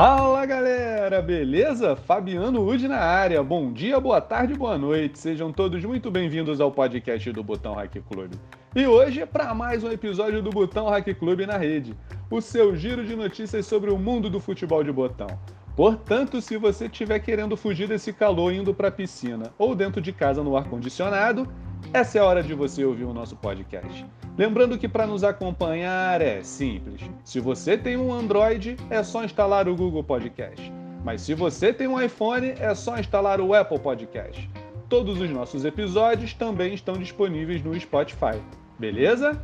Fala galera, beleza? Fabiano Ud na área. Bom dia, boa tarde, boa noite. Sejam todos muito bem-vindos ao podcast do Botão Hack Club. E hoje é para mais um episódio do Botão Hack Club na rede, o seu giro de notícias sobre o mundo do futebol de botão. Portanto, se você estiver querendo fugir desse calor indo para a piscina ou dentro de casa no ar condicionado, essa é a hora de você ouvir o nosso podcast. Lembrando que para nos acompanhar é simples. Se você tem um Android, é só instalar o Google Podcast. Mas se você tem um iPhone, é só instalar o Apple Podcast. Todos os nossos episódios também estão disponíveis no Spotify. Beleza?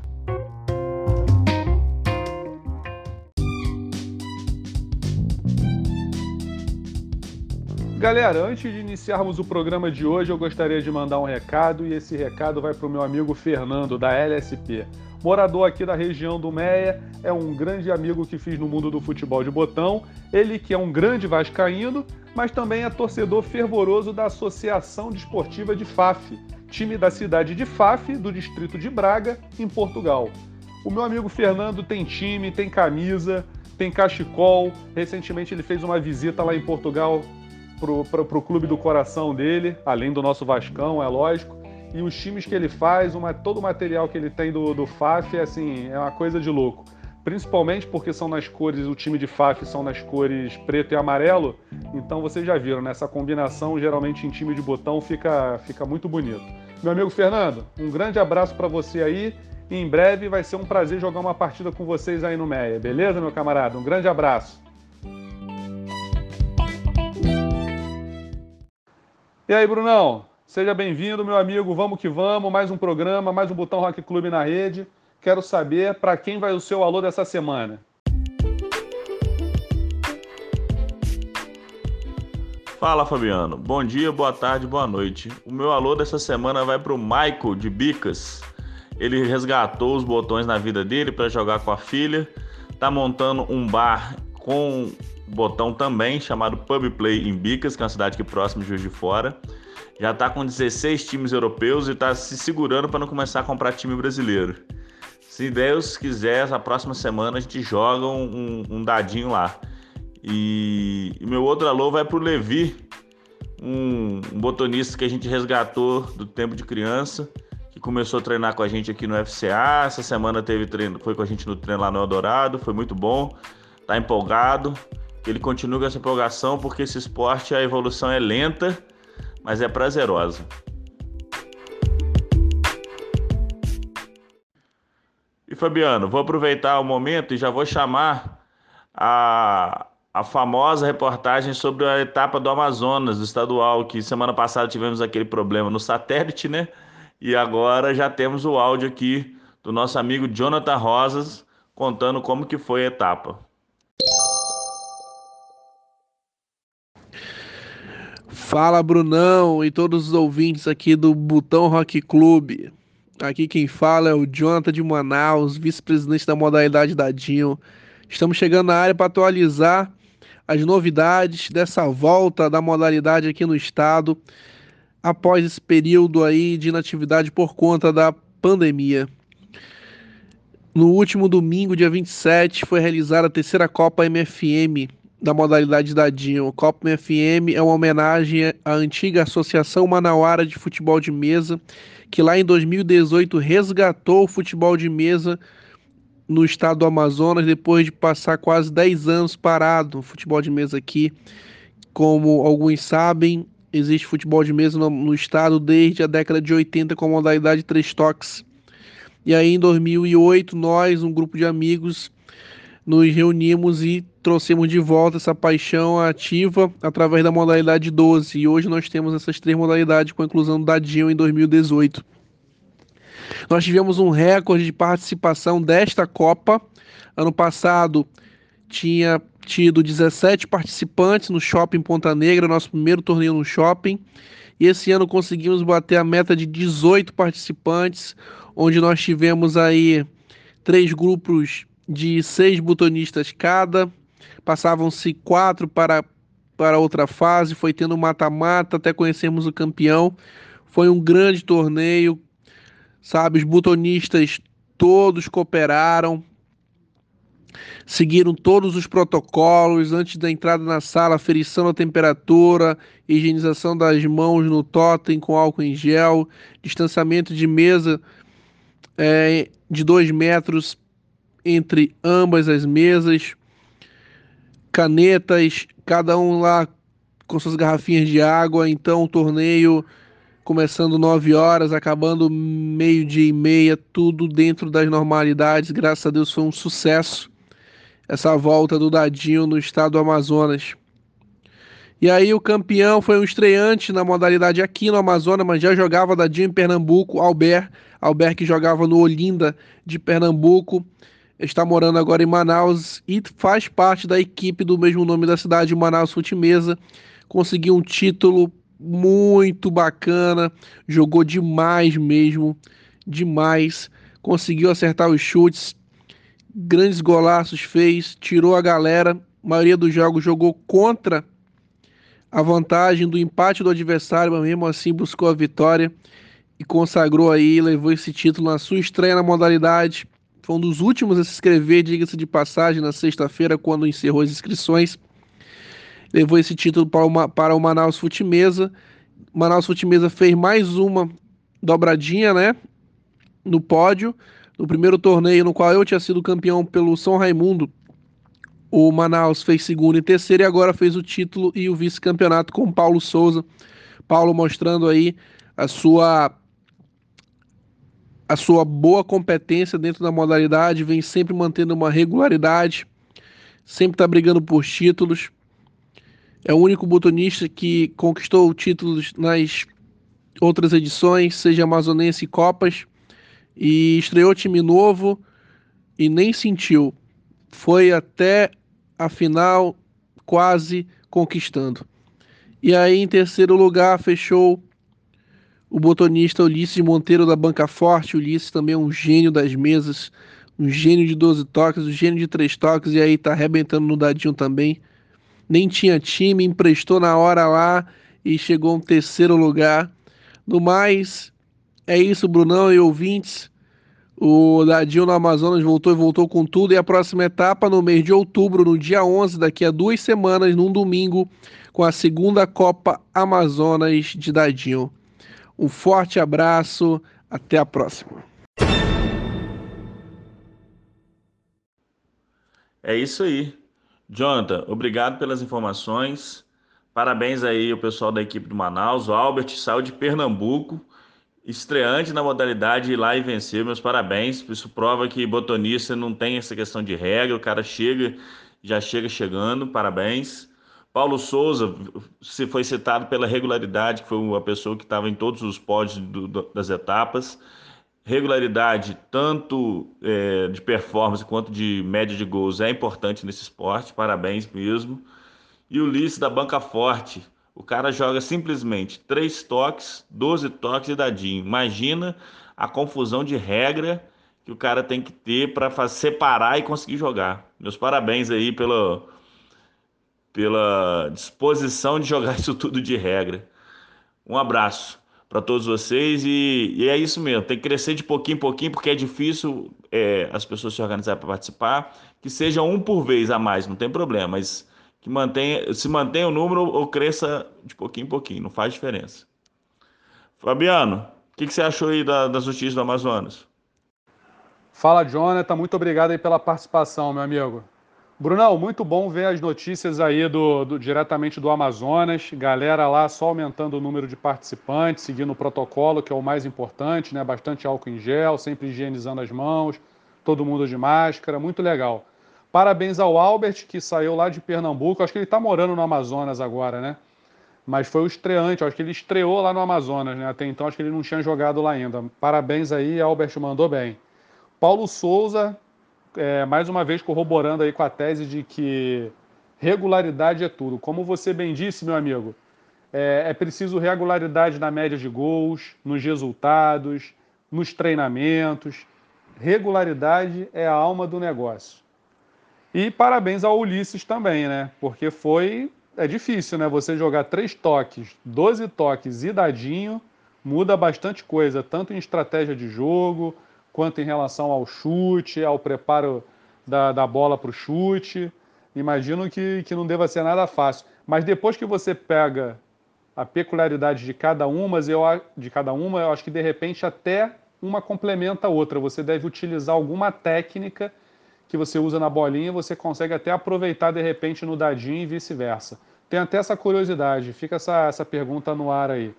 Galera, antes de iniciarmos o programa de hoje, eu gostaria de mandar um recado e esse recado vai para o meu amigo Fernando, da LSP. Morador aqui da região do Meia, é um grande amigo que fiz no mundo do futebol de botão. Ele que é um grande vascaíno, mas também é torcedor fervoroso da Associação Desportiva de Faf, time da cidade de Faf, do distrito de Braga, em Portugal. O meu amigo Fernando tem time, tem camisa, tem cachecol. Recentemente ele fez uma visita lá em Portugal pro, pro clube do coração dele, além do nosso Vascão, é lógico. E os times que ele faz, uma, todo o material que ele tem do, do FAF é assim, é uma coisa de louco. Principalmente porque são nas cores, o time de FAF são nas cores preto e amarelo. Então vocês já viram, né? combinação, geralmente em time de botão, fica, fica muito bonito. Meu amigo Fernando, um grande abraço para você aí. E em breve vai ser um prazer jogar uma partida com vocês aí no Meia, beleza, meu camarada? Um grande abraço. E aí, Brunão? Seja bem-vindo, meu amigo. Vamos que vamos. Mais um programa, mais um Botão Rock Clube na rede. Quero saber para quem vai o seu alô dessa semana. Fala, Fabiano. Bom dia, boa tarde, boa noite. O meu alô dessa semana vai para o Michael de Bicas. Ele resgatou os botões na vida dele para jogar com a filha. Tá montando um bar com botão também, chamado Pub Play em Bicas, que é uma cidade aqui próxima de Juiz de Fora. Já está com 16 times europeus e está se segurando para não começar a comprar time brasileiro. Se Deus quiser, a próxima semana a gente joga um, um dadinho lá. E, e, meu outro alô vai para o Levi, um, um botonista que a gente resgatou do tempo de criança, que começou a treinar com a gente aqui no FCA. Essa semana teve treino, foi com a gente no treino lá no Eldorado, foi muito bom, tá empolgado que ele continue com essa empolgação, porque esse esporte a evolução é lenta, mas é prazerosa. E Fabiano, vou aproveitar o momento e já vou chamar a, a famosa reportagem sobre a etapa do Amazonas, do estadual, que semana passada tivemos aquele problema no satélite, né? E agora já temos o áudio aqui do nosso amigo Jonathan Rosas contando como que foi a etapa. Fala Brunão e todos os ouvintes aqui do Botão Rock Club. Aqui quem fala é o Jonathan de Manaus, vice-presidente da modalidade Dadinho. Estamos chegando na área para atualizar as novidades dessa volta da modalidade aqui no estado após esse período aí de inatividade por conta da pandemia. No último domingo, dia 27, foi realizada a terceira Copa MFM da modalidade dadinho. O Copa FM é uma homenagem à antiga Associação Manauara de Futebol de Mesa, que lá em 2018 resgatou o futebol de mesa no estado do Amazonas, depois de passar quase 10 anos parado o futebol de mesa aqui. Como alguns sabem, existe futebol de mesa no, no estado desde a década de 80 com a modalidade três toques. E aí em 2008, nós, um grupo de amigos, nos reunimos e trouxemos de volta essa paixão ativa através da modalidade 12. E hoje nós temos essas três modalidades com a inclusão do Dadinho em 2018. Nós tivemos um recorde de participação desta Copa. Ano passado tinha tido 17 participantes no Shopping Ponta Negra, nosso primeiro torneio no shopping. E esse ano conseguimos bater a meta de 18 participantes, onde nós tivemos aí três grupos de seis butonistas cada, passavam-se quatro para, para outra fase, foi tendo mata-mata até conhecermos o campeão. Foi um grande torneio, sabe? Os butonistas todos cooperaram. seguiram todos os protocolos antes da entrada na sala, aferição da temperatura, higienização das mãos no totem com álcool em gel, distanciamento de mesa é, de dois metros entre ambas as mesas, canetas, cada um lá com suas garrafinhas de água. Então, o torneio começando 9 horas, acabando meio-dia e meia, tudo dentro das normalidades. Graças a Deus foi um sucesso essa volta do Dadinho no estado do Amazonas. E aí o campeão foi um estreante na modalidade aqui no Amazonas, mas já jogava Dadinho em Pernambuco, Albert, Albert que jogava no Olinda de Pernambuco, está morando agora em Manaus e faz parte da equipe do mesmo nome da cidade, Manaus Futimesa. Conseguiu um título muito bacana, jogou demais mesmo, demais. Conseguiu acertar os chutes, grandes golaços fez, tirou a galera. A maioria dos jogos jogou contra a vantagem do empate do adversário, mas mesmo assim buscou a vitória e consagrou aí, levou esse título na sua estreia na modalidade. Foi um dos últimos a se inscrever, diga-se de passagem, na sexta-feira, quando encerrou as inscrições. Levou esse título para, uma, para o Manaus Futimesa. Manaus Futimesa fez mais uma dobradinha, né? No pódio no primeiro torneio, no qual eu tinha sido campeão pelo São Raimundo, o Manaus fez segundo e terceiro e agora fez o título e o vice-campeonato com Paulo Souza. Paulo mostrando aí a sua a sua boa competência dentro da modalidade, vem sempre mantendo uma regularidade, sempre está brigando por títulos. É o único butonista que conquistou títulos nas outras edições, seja amazonense e Copas e estreou time novo e nem sentiu. Foi até a final quase conquistando. E aí em terceiro lugar fechou o botonista Ulisses Monteiro da Banca Forte. Ulisses também é um gênio das mesas, um gênio de 12 toques, um gênio de 3 toques e aí tá arrebentando no dadinho também. Nem tinha time, emprestou na hora lá e chegou em terceiro lugar. No mais, é isso, Brunão e ouvintes. O Dadinho no Amazonas voltou e voltou com tudo. E a próxima etapa no mês de outubro, no dia 11, daqui a duas semanas, num domingo, com a segunda Copa Amazonas de Dadinho. Um forte abraço, até a próxima. É isso aí. Jonathan, obrigado pelas informações. Parabéns aí ao pessoal da equipe do Manaus. O Albert saiu de Pernambuco estreante na modalidade ir lá e vencer. Meus parabéns. Isso prova que botonista não tem essa questão de regra. O cara chega, já chega chegando. Parabéns. Paulo Souza, se foi citado pela regularidade, que foi a pessoa que estava em todos os pódios do, das etapas. Regularidade, tanto é, de performance quanto de média de gols, é importante nesse esporte. Parabéns mesmo. E o Ulisses da Banca Forte, o cara joga simplesmente três toques, 12 toques e dadinho. Imagina a confusão de regra que o cara tem que ter para separar e conseguir jogar. Meus parabéns aí pela, pela disposição de jogar isso tudo de regra. Um abraço para todos vocês e, e, é isso mesmo. Tem que crescer de pouquinho em pouquinho porque é difícil é, as pessoas se organizarem para participar. Que seja um por vez a mais, não tem problema, mas que mantenha, se mantenha o número ou cresça de pouquinho em pouquinho, não faz diferença. Fabiano, o que, que, você achou aí da, das notícias do Amazonas? Fala, Jonathan, muito obrigado aí pela participação, meu amigo. Brunão, muito bom ver as notícias aí do, do, diretamente do Amazonas. Galera lá só aumentando o número de participantes, seguindo o protocolo, que é o mais importante, né? Bastante álcool em gel, sempre higienizando as mãos, todo mundo de máscara, muito legal. Parabéns ao Albert, que saiu lá de Pernambuco. Acho que ele está morando no Amazonas agora, né? Mas foi o estreante, acho que ele estreou lá no Amazonas, né? Até então acho que ele não tinha jogado lá ainda. Parabéns aí, Albert mandou bem. Paulo Souza, é, mais uma vez corroborando aí com a tese de que regularidade é tudo. Como você bem disse, meu amigo, é, é preciso regularidade na média de gols, nos resultados, nos treinamentos. Regularidade é a alma do negócio. E parabéns ao Ulisses também, né? Porque foi. É difícil, né? Você jogar três toques, 12 toques e dadinho, muda bastante coisa, tanto em estratégia de jogo, quanto em relação ao chute, ao preparo da, da bola para o chute. Imagino que, que não deva ser nada fácil. Mas depois que você pega a peculiaridade de cada uma, eu, de cada uma, eu acho que de repente até uma complementa a outra. Você deve utilizar alguma técnica que você usa na bolinha, você consegue até aproveitar de repente no dadinho e vice-versa. Tem até essa curiosidade, fica essa, essa pergunta no ar aí.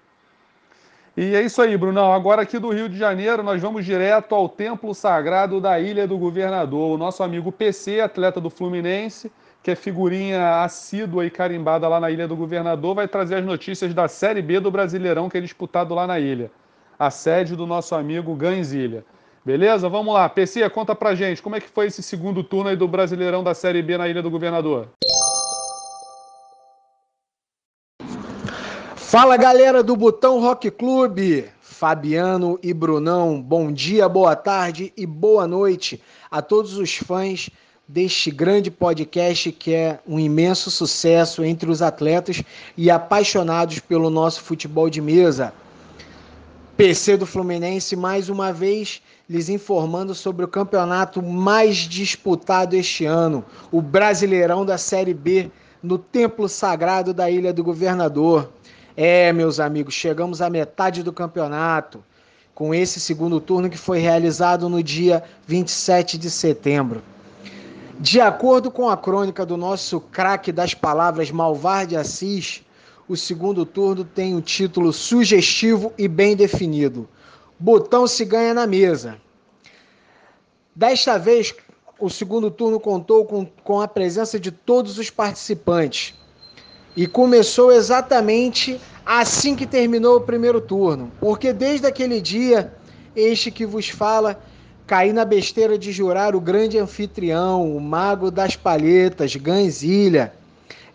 E é isso aí, Brunão. Agora aqui do Rio de Janeiro, nós vamos direto ao Templo Sagrado da Ilha do Governador. O nosso amigo PC, atleta do Fluminense, que é figurinha assídua e carimbada lá na Ilha do Governador, vai trazer as notícias da Série B do Brasileirão que é disputado lá na ilha. A sede do nosso amigo Ganzilha. Beleza? Vamos lá. PC, conta pra gente, como é que foi esse segundo turno aí do Brasileirão da Série B na Ilha do Governador? Fala galera do Botão Rock Clube, Fabiano e Brunão, bom dia, boa tarde e boa noite a todos os fãs deste grande podcast que é um imenso sucesso entre os atletas e apaixonados pelo nosso futebol de mesa. PC do Fluminense mais uma vez lhes informando sobre o campeonato mais disputado este ano, o Brasileirão da Série B, no Templo Sagrado da Ilha do Governador. É, meus amigos, chegamos à metade do campeonato com esse segundo turno que foi realizado no dia 27 de setembro. De acordo com a crônica do nosso craque das palavras Malvar de Assis, o segundo turno tem um título sugestivo e bem definido. Botão se ganha na mesa. Desta vez, o segundo turno contou com, com a presença de todos os participantes. E começou exatamente assim que terminou o primeiro turno, porque desde aquele dia, este que vos fala, caí na besteira de jurar o grande anfitrião, o mago das palhetas, Ganzilha.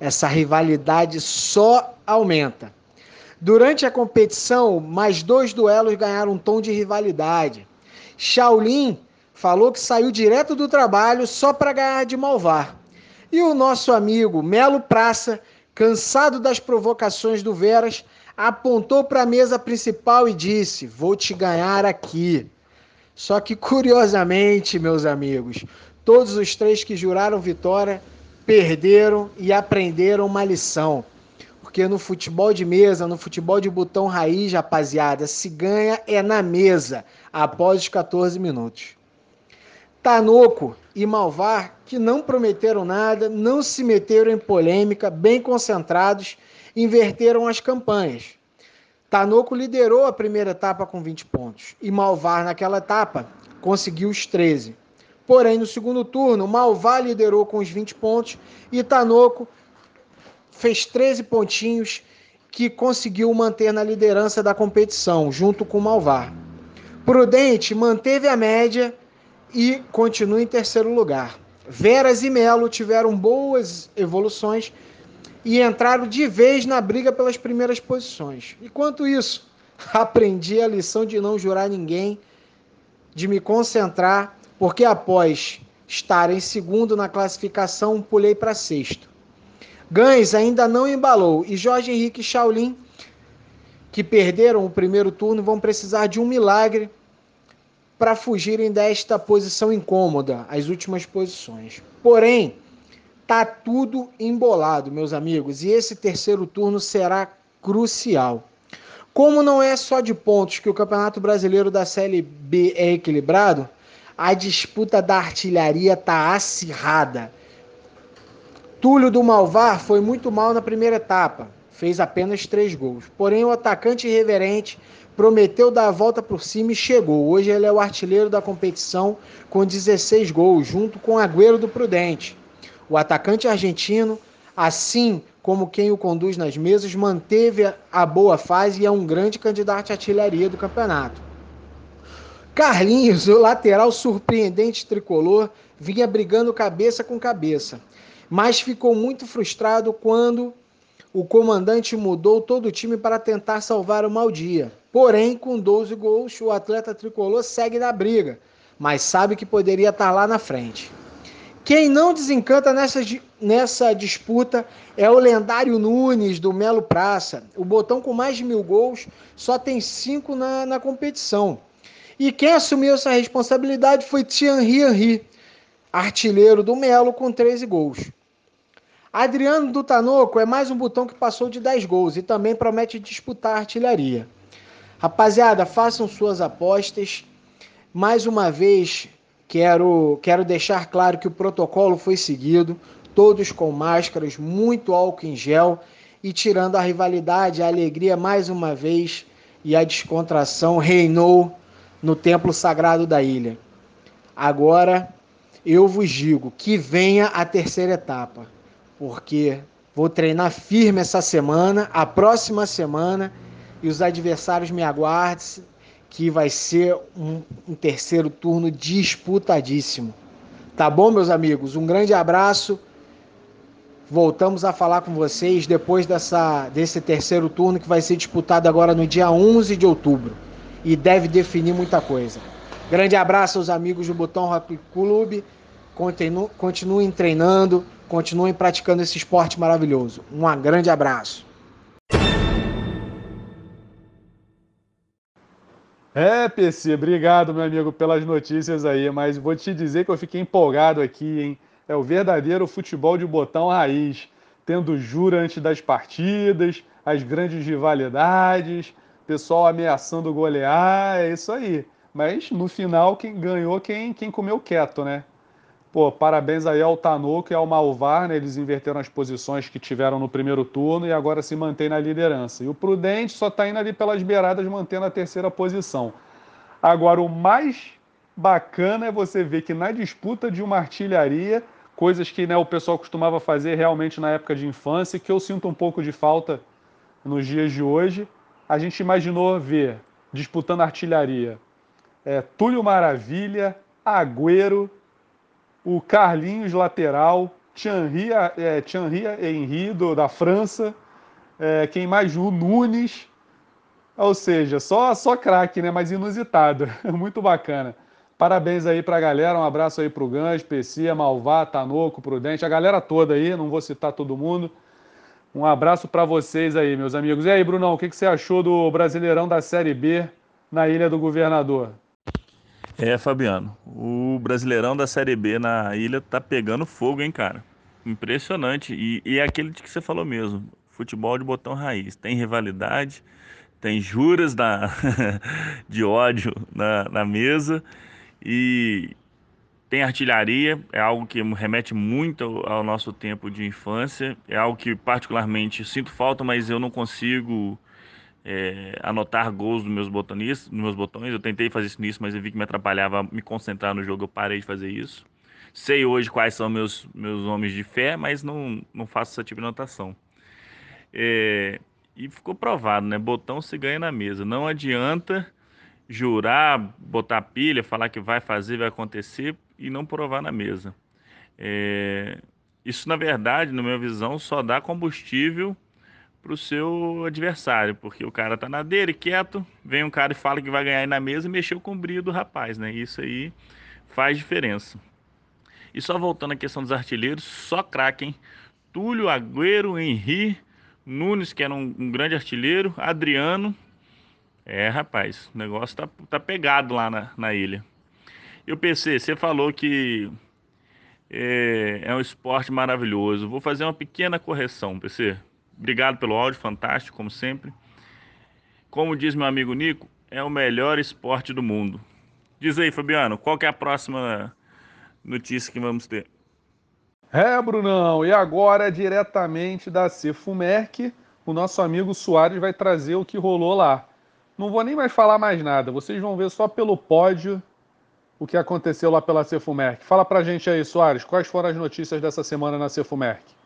Essa rivalidade só aumenta. Durante a competição, mais dois duelos ganharam um tom de rivalidade. Shaolin falou que saiu direto do trabalho só para ganhar de Malvar. E o nosso amigo Melo Praça cansado das provocações do Veras, apontou para a mesa principal e disse: Vou te ganhar aqui. Só que, curiosamente, meus amigos, todos os três que juraram vitória perderam e aprenderam uma lição. Porque no futebol de mesa, no futebol de botão raiz, rapaziada, se ganha é na mesa, após os 14 minutos. Tanoco e Malvar, que não prometeram nada, não se meteram em polêmica, bem concentrados, inverteram as campanhas. Tanoco liderou a primeira etapa com 20 pontos e Malvar, naquela etapa, conseguiu os 13. Porém, no segundo turno, Malvar liderou com os 20 pontos e Tanoco fez 13 pontinhos que conseguiu manter na liderança da competição, junto com Malvar. Prudente manteve a média e continua em terceiro lugar. Veras e Melo tiveram boas evoluções e entraram de vez na briga pelas primeiras posições. Enquanto isso, aprendi a lição de não jurar ninguém, de me concentrar, porque após estar em segundo na classificação, pulei para sexto. Gans ainda não embalou e Jorge Henrique e Shaolin, que perderam o primeiro turno, vão precisar de um milagre para fugirem desta posição incômoda, as últimas posições. Porém, tá tudo embolado, meus amigos, e esse terceiro turno será crucial. Como não é só de pontos que o Campeonato Brasileiro da Série B é equilibrado, a disputa da artilharia tá acirrada. Túlio do Malvar foi muito mal na primeira etapa, fez apenas três gols. Porém, o atacante irreverente prometeu dar a volta por cima e chegou. Hoje ele é o artilheiro da competição com 16 gols, junto com Agüero do Prudente. O atacante argentino, assim como quem o conduz nas mesas, manteve a boa fase e é um grande candidato à artilharia do campeonato. Carlinhos, o lateral surpreendente tricolor, vinha brigando cabeça com cabeça, mas ficou muito frustrado quando o comandante mudou todo o time para tentar salvar o mau dia. Porém, com 12 gols, o atleta tricolor segue na briga, mas sabe que poderia estar lá na frente. Quem não desencanta nessa, nessa disputa é o lendário Nunes, do Melo Praça. O botão com mais de mil gols só tem cinco na, na competição. E quem assumiu essa responsabilidade foi Thierry Henry. artilheiro do Melo com 13 gols. Adriano do Tanoco é mais um botão que passou de 10 gols e também promete disputar artilharia. Rapaziada, façam suas apostas. Mais uma vez, quero, quero deixar claro que o protocolo foi seguido, todos com máscaras, muito álcool em gel e tirando a rivalidade, a alegria mais uma vez e a descontração reinou no templo sagrado da ilha. Agora eu vos digo que venha a terceira etapa porque vou treinar firme essa semana, a próxima semana, e os adversários me aguardem, que vai ser um, um terceiro turno disputadíssimo. Tá bom, meus amigos? Um grande abraço. Voltamos a falar com vocês depois dessa, desse terceiro turno que vai ser disputado agora no dia 11 de outubro e deve definir muita coisa. Grande abraço aos amigos do Botão Rock Clube. Continu, continuem treinando, continuem praticando esse esporte maravilhoso. Um grande abraço. É, PC, obrigado, meu amigo, pelas notícias aí, mas vou te dizer que eu fiquei empolgado aqui, hein? É o verdadeiro futebol de botão raiz, tendo jura antes das partidas, as grandes rivalidades, pessoal ameaçando golear, é isso aí. Mas no final, quem ganhou, quem, quem comeu quieto, né? Pô, parabéns aí ao Tanoco e ao Malvar, né? Eles inverteram as posições que tiveram no primeiro turno e agora se mantém na liderança. E o Prudente só está indo ali pelas beiradas, mantendo a terceira posição. Agora, o mais bacana é você ver que na disputa de uma artilharia, coisas que né, o pessoal costumava fazer realmente na época de infância, que eu sinto um pouco de falta nos dias de hoje, a gente imaginou ver disputando artilharia é, Túlio Maravilha, Agüero o Carlinhos lateral, Thierry, é, Henry do, da França, é, quem mais? O Nunes, ou seja, só, só craque, né? Mas inusitado, muito bacana. Parabéns aí pra galera, um abraço aí pro Gans, PC, Malvá, Tanoco, Prudente, a galera toda aí, não vou citar todo mundo. Um abraço para vocês aí, meus amigos. E aí, Brunão, o que, que você achou do Brasileirão da Série B na Ilha do Governador? É, Fabiano, o Brasileirão da Série B na ilha tá pegando fogo, hein, cara? Impressionante. E, e é aquele que você falou mesmo, futebol de botão raiz. Tem rivalidade, tem juras de ódio na, na mesa e tem artilharia, é algo que remete muito ao nosso tempo de infância, é algo que particularmente sinto falta, mas eu não consigo é, anotar gols nos meus, botonistas, nos meus botões. Eu tentei fazer isso nisso, mas eu vi que me atrapalhava me concentrar no jogo. Eu parei de fazer isso. Sei hoje quais são meus, meus nomes de fé, mas não, não faço esse tipo de anotação. É, e ficou provado, né? Botão se ganha na mesa. Não adianta jurar, botar pilha, falar que vai fazer, vai acontecer e não provar na mesa. É, isso, na verdade, na minha visão, só dá combustível pro seu adversário, porque o cara tá na dele, quieto, vem um cara e fala que vai ganhar aí na mesa e mexeu com o brilho do rapaz, né? Isso aí faz diferença. E só voltando à questão dos artilheiros, só craque, hein? Túlio, Agüero, Henri, Nunes, que era um, um, grande artilheiro, Adriano. É, rapaz, o negócio tá, tá pegado lá na, na ilha. E o PC, você falou que é, é um esporte maravilhoso. Vou fazer uma pequena correção, PC. Obrigado pelo áudio, fantástico, como sempre. Como diz meu amigo Nico, é o melhor esporte do mundo. Diz aí, Fabiano, qual que é a próxima notícia que vamos ter? É, Brunão, e agora diretamente da Cefumerc, o nosso amigo Soares vai trazer o que rolou lá. Não vou nem mais falar mais nada, vocês vão ver só pelo pódio o que aconteceu lá pela Cefumerc. Fala pra gente aí, Soares, quais foram as notícias dessa semana na Cefumerc?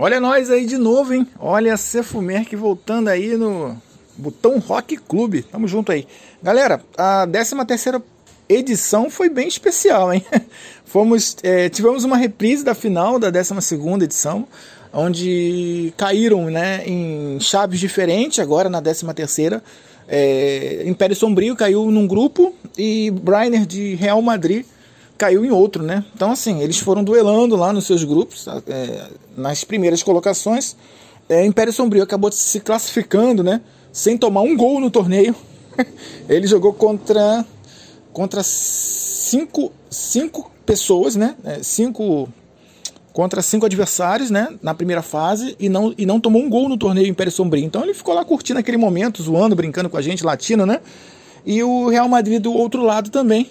Olha nós aí de novo, hein? Olha a Cefumerc voltando aí no Botão Rock Clube. Tamo junto aí. Galera, a 13 terceira edição foi bem especial, hein? Fomos, é, tivemos uma reprise da final da 12 segunda edição, onde caíram né, em chaves diferentes, agora na 13 terceira. É, Império Sombrio caiu num grupo e Brainer de Real Madrid caiu em outro, né? Então, assim, eles foram duelando lá nos seus grupos, é, nas primeiras colocações. É, Império Sombrio acabou se classificando, né? Sem tomar um gol no torneio. Ele jogou contra contra cinco, cinco pessoas, né? É, cinco contra cinco adversários, né, na primeira fase e não, e não tomou um gol no torneio Império Sombrio. Então ele ficou lá curtindo aquele momento, zoando, brincando com a gente, latino, né? E o Real Madrid do outro lado também,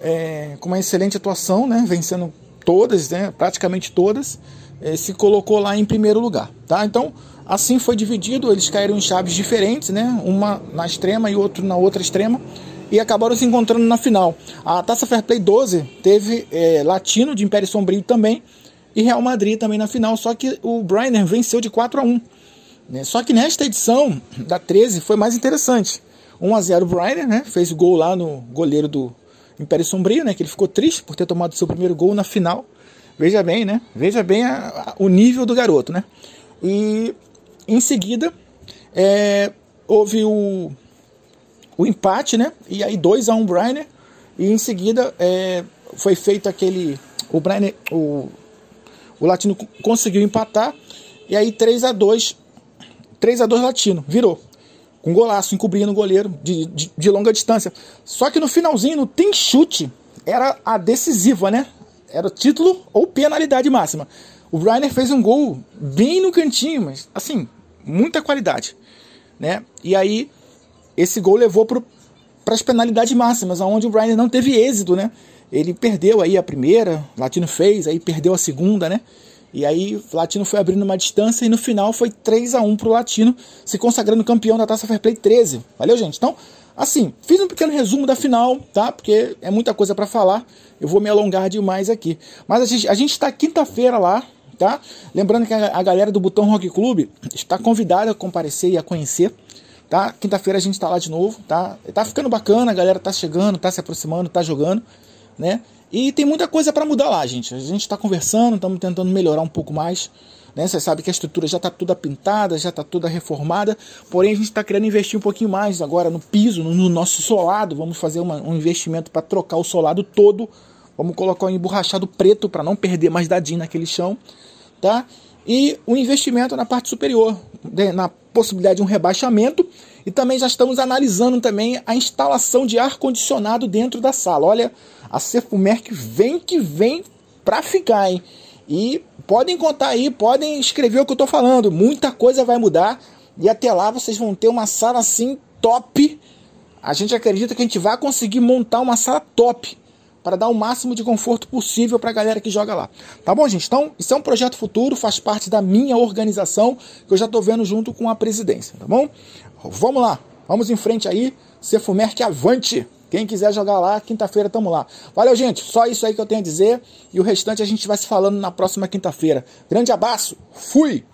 é, com uma excelente atuação, né, vencendo todas, né, praticamente todas, é, se colocou lá em primeiro lugar, tá? Então assim foi dividido, eles caíram em chaves diferentes, né? Uma na extrema e outro na outra extrema e acabaram se encontrando na final. A Taça Fair Play 12 teve é, Latino de Império Sombrio também e Real Madrid também na final, só que o Briner venceu de 4 a 1. Né? Só que nesta edição da 13 foi mais interessante. 1 a 0 o Briner, né? Fez gol lá no goleiro do Império Sombrio, né? Que ele ficou triste por ter tomado seu primeiro gol na final. Veja bem, né? Veja bem a, a, o nível do garoto, né? E em seguida é, houve o, o empate, né? E aí 2 a 1 Briner. E em seguida é, foi feito aquele. O Briner. O, o Latino conseguiu empatar e aí 3 a 2 3 a 2 Latino, virou. Com golaço, encobrindo o goleiro de, de, de, longa distância. Só que no finalzinho, no tem chute, era a decisiva, né? Era o título ou penalidade máxima. O Rainer fez um gol bem no cantinho, mas assim, muita qualidade, né? E aí esse gol levou para as penalidades máximas, onde o Rainer não teve êxito, né? ele perdeu aí a primeira, Latino fez, aí perdeu a segunda, né? E aí o Latino foi abrindo uma distância e no final foi 3 a 1 pro Latino, se consagrando campeão da Taça Fair Play 13. Valeu, gente? Então, assim, fiz um pequeno resumo da final, tá? Porque é muita coisa para falar. Eu vou me alongar demais aqui. Mas a gente, a gente tá quinta-feira lá, tá? Lembrando que a, a galera do Botão Rock Club está convidada a comparecer e a conhecer tá? Quinta-feira a gente tá lá de novo, tá? Tá ficando bacana, a galera tá chegando, tá se aproximando, tá jogando né? E tem muita coisa para mudar lá, gente. A gente está conversando, estamos tentando melhorar um pouco mais. Né? Você sabe que a estrutura já está toda pintada, já está toda reformada. Porém, a gente está querendo investir um pouquinho mais agora no piso, no, no nosso solado. Vamos fazer uma, um investimento para trocar o solado todo. Vamos colocar um emborrachado preto para não perder mais dadinho naquele chão. Tá? E o um investimento na parte superior, né? na possibilidade de um rebaixamento. E também já estamos analisando também a instalação de ar condicionado dentro da sala. Olha a Cefumerc vem que vem pra ficar, hein? E podem contar aí, podem escrever o que eu tô falando. Muita coisa vai mudar. E até lá vocês vão ter uma sala assim top. A gente acredita que a gente vai conseguir montar uma sala top para dar o máximo de conforto possível para a galera que joga lá. Tá bom, gente? Então, isso é um projeto futuro, faz parte da minha organização, que eu já estou vendo junto com a presidência, tá bom? Vamos lá, vamos em frente aí. Cefumerc avante! Quem quiser jogar lá, quinta-feira tamo lá. Valeu, gente. Só isso aí que eu tenho a dizer. E o restante a gente vai se falando na próxima quinta-feira. Grande abraço. Fui!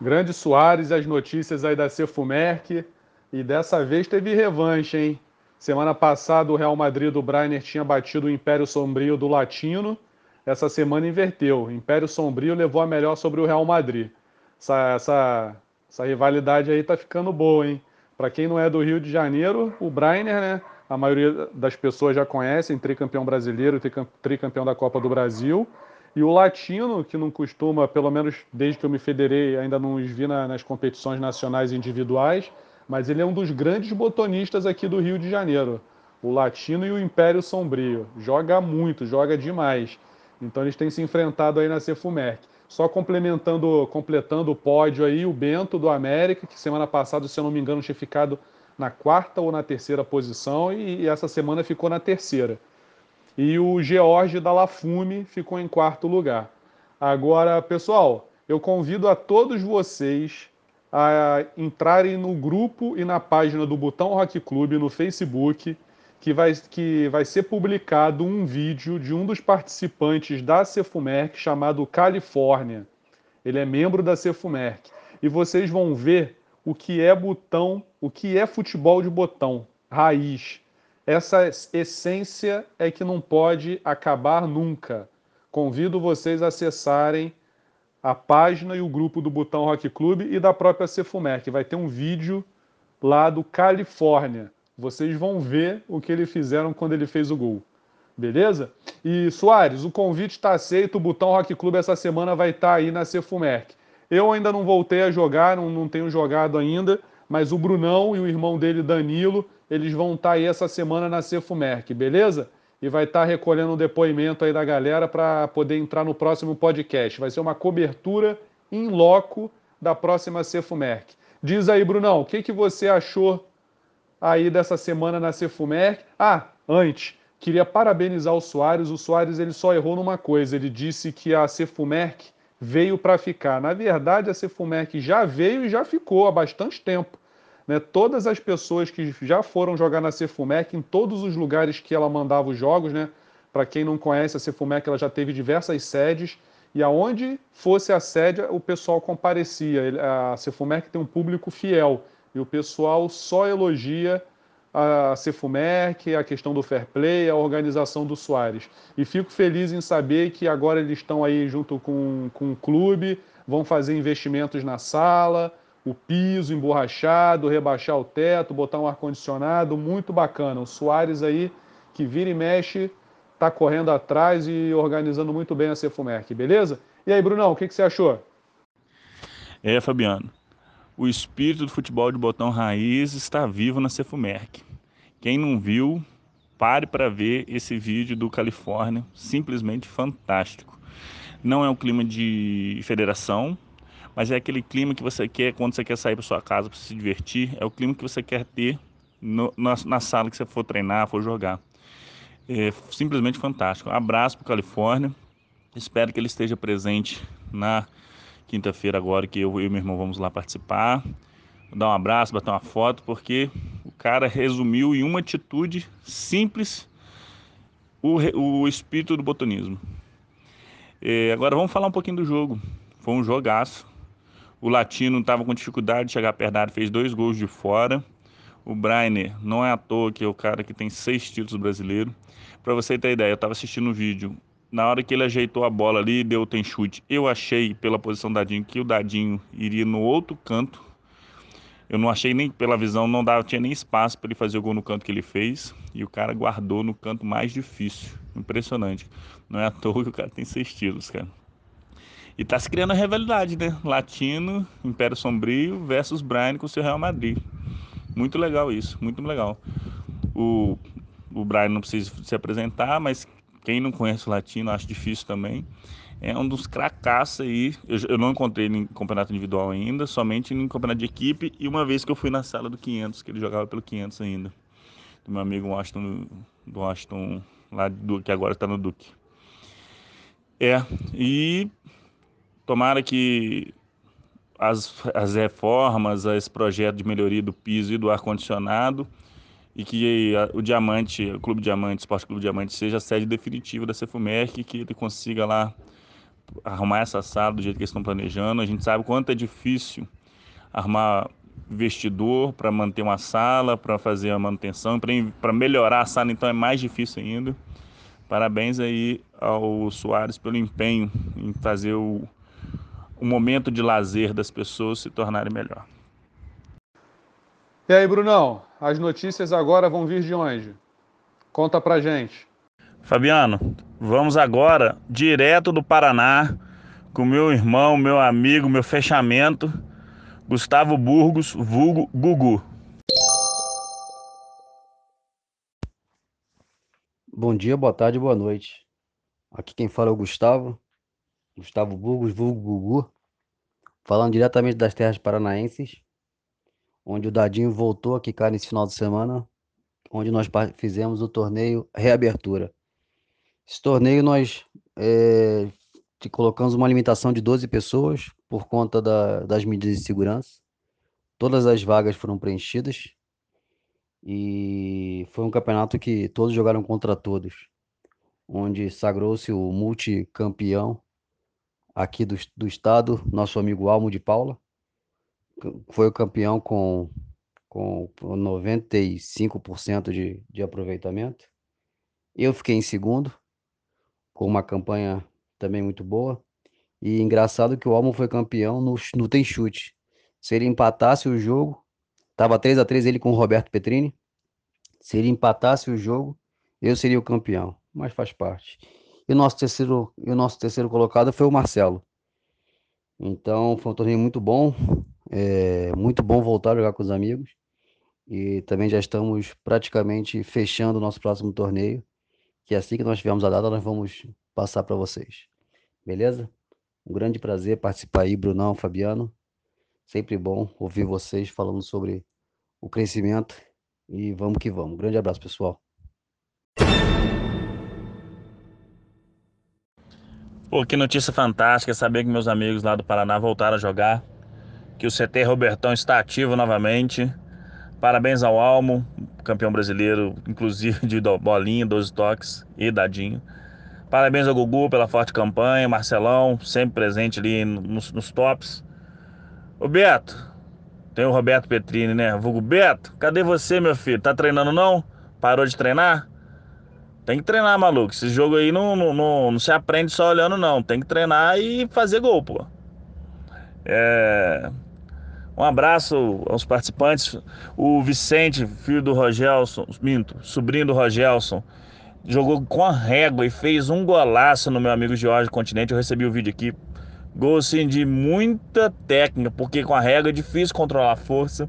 Grande Soares, as notícias aí da Cefumerc. E dessa vez teve revanche, hein? Semana passada o Real Madrid do Brainer tinha batido o Império Sombrio do Latino. Essa semana inverteu. Império Sombrio levou a melhor sobre o Real Madrid. Essa, essa essa rivalidade aí tá ficando boa, hein? Para quem não é do Rio de Janeiro, o Brainer, né? A maioria das pessoas já conhecem, tricampeão brasileiro, tricampeão da Copa do Brasil. E o Latino, que não costuma, pelo menos desde que eu me federei, ainda não os vi na, nas competições nacionais individuais, mas ele é um dos grandes botonistas aqui do Rio de Janeiro. O Latino e o Império Sombrio. Joga muito, joga demais. Então eles têm se enfrentado aí na Cefumerc. Só complementando, completando o pódio aí, o Bento do América, que semana passada, se eu não me engano, tinha ficado na quarta ou na terceira posição e, e essa semana ficou na terceira. E o George da Lafume ficou em quarto lugar. Agora, pessoal, eu convido a todos vocês a entrarem no grupo e na página do Botão Rock Club no Facebook que vai, que vai ser publicado um vídeo de um dos participantes da Cefumerc chamado Califórnia. Ele é membro da Cefumerc. E vocês vão ver o que é botão, o que é futebol de botão, raiz. Essa essência é que não pode acabar nunca. Convido vocês a acessarem a página e o grupo do Botão Rock Club e da própria Cefumerc. Vai ter um vídeo lá do Califórnia vocês vão ver o que eles fizeram quando ele fez o gol. Beleza? E Soares, o convite está aceito. O Botão Rock Club essa semana vai estar tá aí na Cefumerc. Eu ainda não voltei a jogar, não, não tenho jogado ainda, mas o Brunão e o irmão dele, Danilo, eles vão estar tá aí essa semana na Cefumerc, beleza? E vai estar tá recolhendo um depoimento aí da galera para poder entrar no próximo podcast. Vai ser uma cobertura em loco da próxima Cefumerc. Diz aí, Brunão, o que, que você achou aí dessa semana na Cefumerc? Ah, antes, queria parabenizar o Soares. O Soares ele só errou numa coisa. Ele disse que a Cefumerc veio para ficar. Na verdade, a Cefumerc já veio e já ficou há bastante tempo. Né? Todas as pessoas que já foram jogar na Cefumec, em todos os lugares que ela mandava os jogos, né? Para quem não conhece, a Cefumec ela já teve diversas sedes e aonde fosse a sede, o pessoal comparecia. A Cefumec tem um público fiel e o pessoal só elogia a Cefumec, a questão do fair play, a organização do Soares. E fico feliz em saber que agora eles estão aí junto com, com o clube, vão fazer investimentos na sala, o piso emborrachado, rebaixar o teto, botar um ar-condicionado, muito bacana. O Soares aí, que vira e mexe, está correndo atrás e organizando muito bem a Cefumerc, beleza? E aí, Brunão, o que, que você achou? É, Fabiano, o espírito do futebol de botão raiz está vivo na Cefumerc. Quem não viu, pare para ver esse vídeo do Califórnia, simplesmente fantástico. Não é um clima de federação, mas é aquele clima que você quer quando você quer sair para sua casa para se divertir, é o clima que você quer ter no, na, na, sala que você for treinar, for jogar. É simplesmente fantástico. Abraço para Califórnia. Espero que ele esteja presente na quinta-feira agora que eu, eu e meu irmão vamos lá participar. Dar um abraço, bater uma foto, porque o cara resumiu em uma atitude simples o, o espírito do botonismo. É, agora vamos falar um pouquinho do jogo. Foi um jogaço. O Latino estava com dificuldade de chegar perto da área, fez dois gols de fora. O Brainer não é à toa que é o cara que tem seis títulos brasileiros. Para você ter ideia, eu estava assistindo o vídeo. Na hora que ele ajeitou a bola ali deu o tem chute, eu achei pela posição do Dadinho que o Dadinho iria no outro canto. Eu não achei nem pela visão, não dava, tinha nem espaço para ele fazer o gol no canto que ele fez. E o cara guardou no canto mais difícil. Impressionante. Não é à toa que o cara tem seis títulos, cara. E tá se criando a rivalidade, né? Latino, Império Sombrio versus Brian com o seu Real Madrid. Muito legal isso, muito legal. O, o Brian não precisa se apresentar, mas quem não conhece o Latino, acho difícil também. É um dos cracassos aí. Eu, eu não encontrei em campeonato individual ainda, somente em campeonato de equipe. E uma vez que eu fui na sala do 500, que ele jogava pelo 500 ainda. Do meu amigo Washington, do Washington lá do, que agora está no Duque. É, e Tomara que as, as reformas, esse projeto de melhoria do piso e do ar-condicionado e que a, o Diamante, o Clube Diamante, o Esporte Clube Diamante, seja a sede definitiva da Cefumerc que ele consiga lá arrumar essa sala do jeito que eles estão planejando. A gente sabe quanto é difícil arrumar vestidor para manter uma sala, para fazer a manutenção, para melhorar a sala, então é mais difícil ainda. Parabéns aí ao Soares pelo empenho em fazer o, o momento de lazer das pessoas se tornarem melhor. E aí, Brunão, as notícias agora vão vir de onde? Conta pra gente. Fabiano, vamos agora direto do Paraná com meu irmão, meu amigo, meu fechamento, Gustavo Burgos, vulgo Gugu. Bom dia, boa tarde, boa noite. Aqui quem fala é o Gustavo, Gustavo Burgos, vulgo Gugu, falando diretamente das terras paranaenses, onde o Dadinho voltou a quicar nesse final de semana, onde nós fizemos o torneio Reabertura. Esse torneio nós é, colocamos uma limitação de 12 pessoas por conta da, das medidas de segurança. Todas as vagas foram preenchidas e foi um campeonato que todos jogaram contra todos, onde sagrou-se o multicampeão aqui do, do estado, nosso amigo Almo de Paula. Foi o campeão com, com 95% de, de aproveitamento. Eu fiquei em segundo, com uma campanha também muito boa. E engraçado que o Almo foi campeão no, no tem chute. Se ele empatasse o jogo, tava 3 a 3 ele com o Roberto Petrini. Se ele empatasse o jogo, eu seria o campeão, mas faz parte. E o nosso terceiro, e o nosso terceiro colocado foi o Marcelo. Então foi um torneio muito bom, é muito bom voltar a jogar com os amigos. E também já estamos praticamente fechando o nosso próximo torneio, que assim que nós tivermos a data, nós vamos passar para vocês. Beleza? Um grande prazer participar aí, Brunão, Fabiano. Sempre bom ouvir vocês falando sobre o crescimento e vamos que vamos. Um grande abraço, pessoal. Pô, que notícia fantástica saber que meus amigos lá do Paraná voltaram a jogar. Que o CT Robertão está ativo novamente. Parabéns ao Almo, campeão brasileiro, inclusive de bolinha, 12 toques e dadinho. Parabéns ao Gugu pela forte campanha, Marcelão, sempre presente ali nos, nos tops. O Beto, tem o Roberto Petrini, né? Vulgo Beto, cadê você, meu filho? Tá treinando não? Parou de treinar? Tem que treinar, maluco. Esse jogo aí não, não, não, não se aprende só olhando, não. Tem que treinar e fazer gol, pô. É... Um abraço aos participantes. O Vicente, filho do Rogelson, minto, sobrinho do Rogelson, jogou com a régua e fez um golaço no meu amigo Jorge Continente. Eu recebi o vídeo aqui. Gol assim de muita técnica, porque com a régua é difícil controlar a força.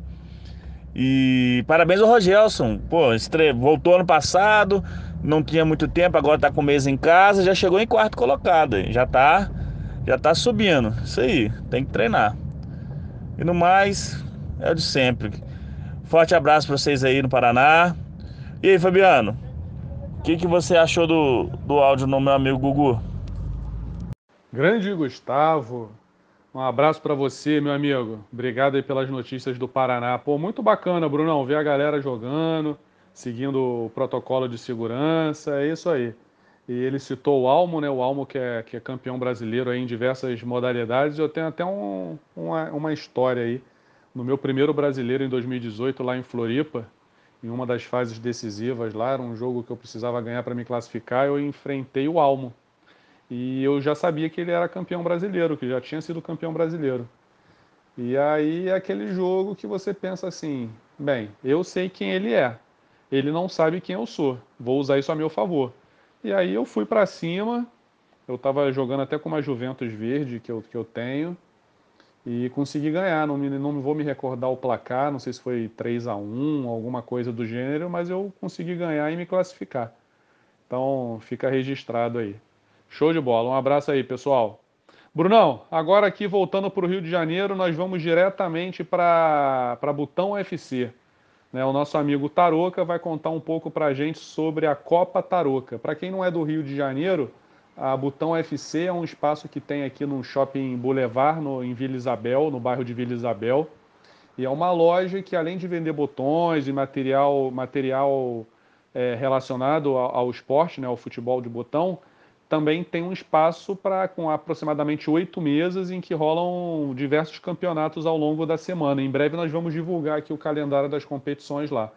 E parabéns ao Rogelson. Pô, estre... voltou ano passado, não tinha muito tempo, agora tá com mês em casa, já chegou em quarto colocado. Já tá, já tá subindo. Isso aí, tem que treinar. E no mais, é o de sempre. Forte abraço para vocês aí no Paraná. E aí, Fabiano? O que, que você achou do, do áudio no meu amigo Gugu? Grande Gustavo, um abraço para você, meu amigo. Obrigado aí pelas notícias do Paraná. Pô, muito bacana, Brunão, ver a galera jogando, seguindo o protocolo de segurança, é isso aí. E ele citou o Almo, né? O Almo que é, que é campeão brasileiro em diversas modalidades. Eu tenho até um, uma, uma história aí. No meu primeiro brasileiro em 2018, lá em Floripa, em uma das fases decisivas lá, era um jogo que eu precisava ganhar para me classificar, eu enfrentei o Almo. E eu já sabia que ele era campeão brasileiro, que já tinha sido campeão brasileiro. E aí é aquele jogo que você pensa assim: bem, eu sei quem ele é, ele não sabe quem eu sou, vou usar isso a meu favor. E aí eu fui para cima, eu estava jogando até com uma Juventus verde que eu, que eu tenho, e consegui ganhar. Não, me, não vou me recordar o placar, não sei se foi 3 a 1 alguma coisa do gênero, mas eu consegui ganhar e me classificar. Então fica registrado aí. Show de bola. Um abraço aí, pessoal. Brunão, agora aqui voltando para o Rio de Janeiro, nós vamos diretamente para Butão UFC. Né, o nosso amigo Taroca vai contar um pouco para a gente sobre a Copa Taroca. Para quem não é do Rio de Janeiro, a Butão UFC é um espaço que tem aqui no Shopping Boulevard, no, em Vila Isabel, no bairro de Vila Isabel. E é uma loja que, além de vender botões e material, material é, relacionado ao, ao esporte, né, ao futebol de botão, também tem um espaço para com aproximadamente oito mesas em que rolam diversos campeonatos ao longo da semana. Em breve nós vamos divulgar aqui o calendário das competições lá.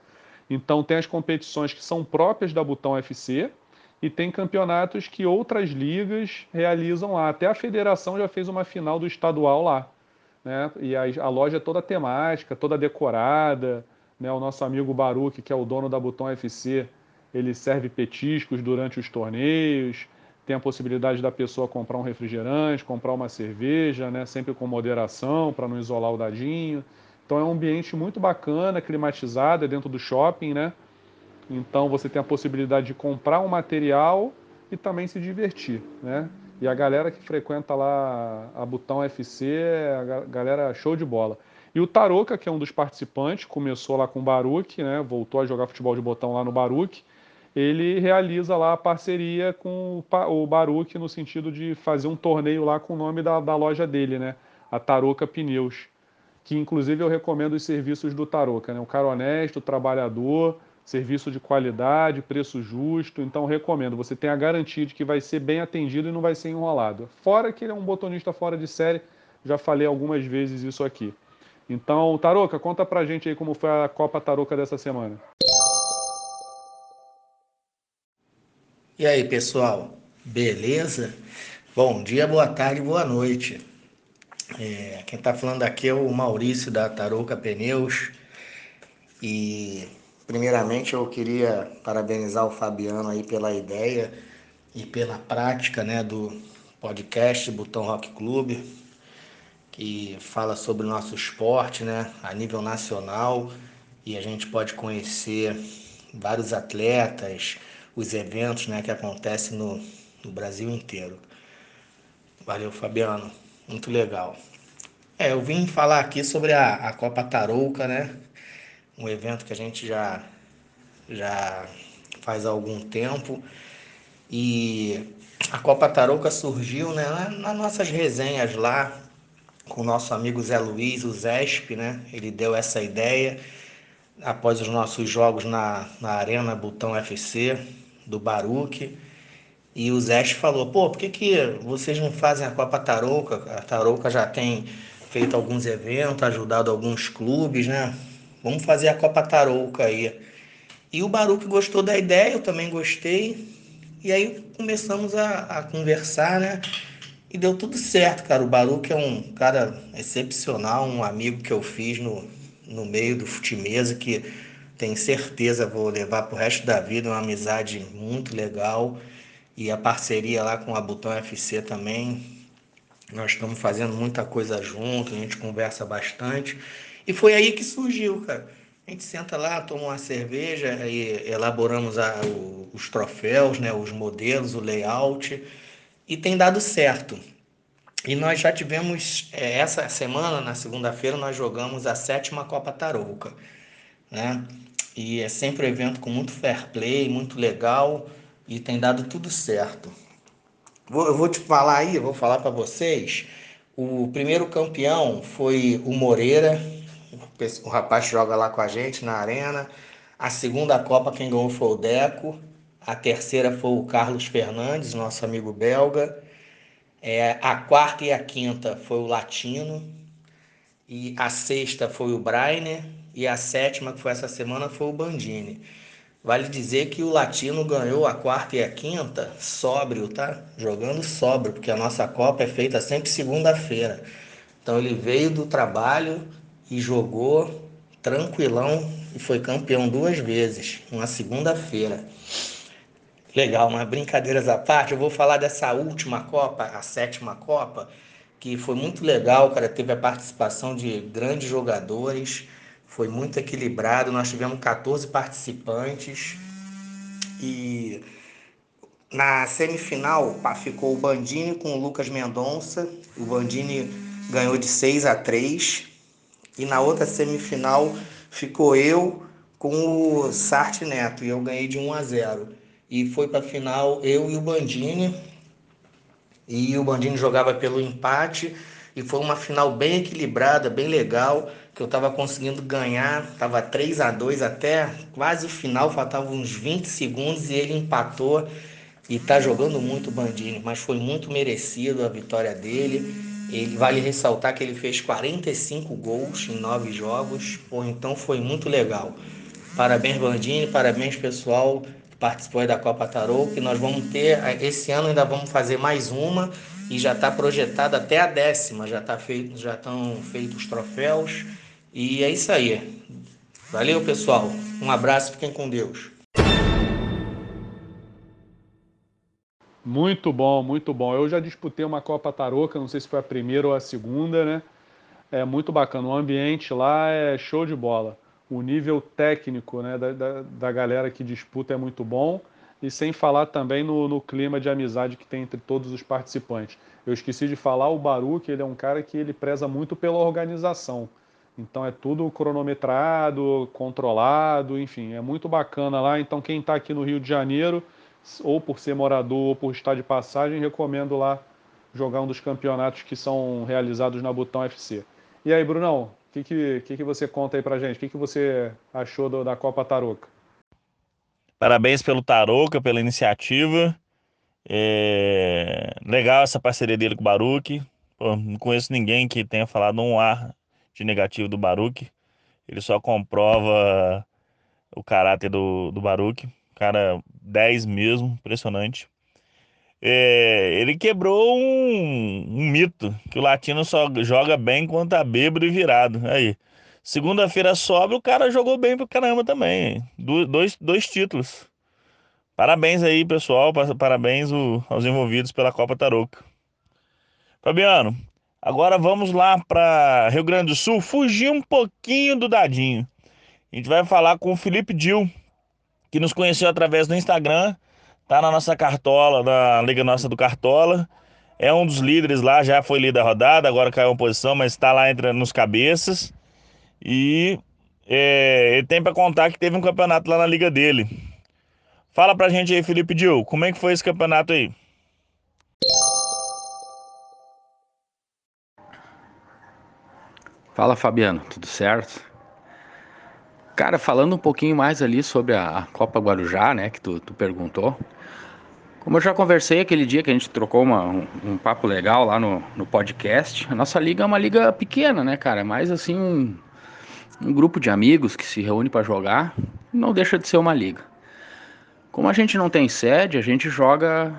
Então tem as competições que são próprias da Butão FC e tem campeonatos que outras ligas realizam lá. Até a federação já fez uma final do estadual lá. Né? E a, a loja é toda temática, toda decorada. Né? O nosso amigo Baruque, que é o dono da Butão FC, ele serve petiscos durante os torneios tem a possibilidade da pessoa comprar um refrigerante, comprar uma cerveja, né, sempre com moderação, para não isolar o dadinho. Então é um ambiente muito bacana, climatizado, é dentro do shopping, né? Então você tem a possibilidade de comprar um material e também se divertir, né? E a galera que frequenta lá a Butão FC, a galera show de bola. E o Taroca, que é um dos participantes, começou lá com o Baruque, né? Voltou a jogar futebol de botão lá no Baruque ele realiza lá a parceria com o Baruch no sentido de fazer um torneio lá com o nome da, da loja dele, né? A Taroca Pneus, que inclusive eu recomendo os serviços do Taroca, né? Um cara honesto, trabalhador, serviço de qualidade, preço justo, então recomendo. Você tem a garantia de que vai ser bem atendido e não vai ser enrolado. Fora que ele é um botonista fora de série, já falei algumas vezes isso aqui. Então, Taroca, conta pra gente aí como foi a Copa Taroca dessa semana. E aí, pessoal, beleza? Bom dia, boa tarde, boa noite. É, quem está falando aqui é o Maurício da Tarouca Pneus. E, primeiramente, eu queria parabenizar o Fabiano aí pela ideia e pela prática né, do podcast Botão Rock Clube. que fala sobre o nosso esporte, né, a nível nacional, e a gente pode conhecer vários atletas, os eventos, né, que acontecem no, no Brasil inteiro. Valeu, Fabiano, muito legal. É, eu vim falar aqui sobre a, a Copa Tarouca, né, um evento que a gente já já faz algum tempo e a Copa Tarouca surgiu, né, nas nossas resenhas lá com o nosso amigo Zé Luiz, o Zesp, né? Ele deu essa ideia após os nossos jogos na, na Arena Butão FC do Baruque. E o Zesp falou, pô, por que, que vocês não fazem a Copa Tarouca? A Tarouca já tem feito alguns eventos, ajudado alguns clubes, né? Vamos fazer a Copa Tarouca aí. E o Baruque gostou da ideia, eu também gostei. E aí começamos a, a conversar, né? E deu tudo certo, cara. O Baruque é um cara excepcional, um amigo que eu fiz no, no meio do futimesa que tenho certeza vou levar pro resto da vida, uma amizade muito legal. E a parceria lá com a Butão FC também. Nós estamos fazendo muita coisa junto, a gente conversa bastante. E foi aí que surgiu, cara. A gente senta lá, toma uma cerveja e elaboramos a, o, os troféus, né, os modelos, o layout e tem dado certo. E nós já tivemos, é, essa semana, na segunda-feira, nós jogamos a sétima Copa Tarouca, né? E é sempre um evento com muito fair play, muito legal e tem dado tudo certo. Vou, eu vou te falar aí, vou falar para vocês. O primeiro campeão foi o Moreira, o rapaz joga lá com a gente na arena. A segunda Copa quem ganhou foi o Deco. A terceira foi o Carlos Fernandes, nosso amigo belga. É, a quarta e a quinta foi o Latino. E a sexta foi o Brainer. E a sétima, que foi essa semana, foi o Bandini. Vale dizer que o Latino ganhou a quarta e a quinta sóbrio, tá? Jogando sóbrio, porque a nossa Copa é feita sempre segunda-feira. Então ele veio do trabalho e jogou tranquilão e foi campeão duas vezes, uma segunda-feira. Legal, mas brincadeiras à parte, eu vou falar dessa última Copa, a sétima Copa, que foi muito legal, cara. Teve a participação de grandes jogadores, foi muito equilibrado. Nós tivemos 14 participantes e na semifinal ficou o Bandini com o Lucas Mendonça. O Bandini ganhou de 6 a 3 e na outra semifinal ficou eu com o Sarte Neto e eu ganhei de 1 a 0 e foi para a final eu e o Bandini. E o Bandini jogava pelo empate e foi uma final bem equilibrada, bem legal, que eu estava conseguindo ganhar, estava 3 a 2 até quase o final, faltavam uns 20 segundos e ele empatou e está jogando muito o Bandini, mas foi muito merecido a vitória dele. Ele vale ressaltar que ele fez 45 gols em nove jogos, pô, então foi muito legal. Parabéns Bandini, parabéns pessoal participou da Copa Tarô, que nós vamos ter, esse ano ainda vamos fazer mais uma e já está projetada até a décima, já tá feito, já estão feitos os troféus e é isso aí. Valeu pessoal, um abraço, fiquem com Deus. Muito bom, muito bom. Eu já disputei uma Copa Tarouca, não sei se foi a primeira ou a segunda, né? É muito bacana. O ambiente lá é show de bola o nível técnico né, da, da, da, galera que disputa é muito bom, e sem falar também no, no, clima de amizade que tem entre todos os participantes. Eu esqueci de falar, o Baruch, ele é um cara que ele preza muito pela organização. Então é tudo cronometrado, controlado, enfim, é muito bacana lá. Então quem está aqui no Rio de Janeiro, ou por ser morador ou por estar de passagem, recomendo lá jogar um dos campeonatos que são realizados na Butão FC. E aí, Brunão, o que, que, que, que você conta aí pra gente? O que, que você achou do, da Copa Tarouca? Parabéns pelo Tarouca, pela iniciativa. É... Legal essa parceria dele com o Baruque. Não conheço ninguém que tenha falado um ar de negativo do Baruque. Ele só comprova o caráter do, do Baruque. Cara 10 mesmo, impressionante é, ele quebrou um, um, mito, que o latino só joga bem quando tá bêbado e virado. Aí, segunda-feira sobra, o cara jogou bem pro caramba também. Do, dois, dois títulos. Parabéns aí, pessoal. Parabéns o, aos envolvidos pela Copa Tarouca. Fabiano, Agora vamos lá para Rio Grande do Sul, fugir um pouquinho do dadinho. A gente vai falar com o Felipe Dil, que nos conheceu através do Instagram, tá na nossa cartola, na Liga Nossa do Cartola. É um dos líderes lá, já foi líder da rodada, agora caiu uma posição, mas está lá entre nos cabeças. E é, ele tem para contar que teve um campeonato lá na liga dele. Fala pra gente aí, Felipe Dil, como é que foi esse campeonato aí? Fala Fabiano, tudo certo? Cara, falando um pouquinho mais ali sobre a Copa Guarujá, né, que tu, tu perguntou. Como eu já conversei aquele dia que a gente trocou uma, um, um, papo legal lá no, no podcast, a nossa liga é uma liga pequena, né, cara? É mais assim um, um grupo de amigos que se reúne para jogar, não deixa de ser uma liga. Como a gente não tem sede, a gente joga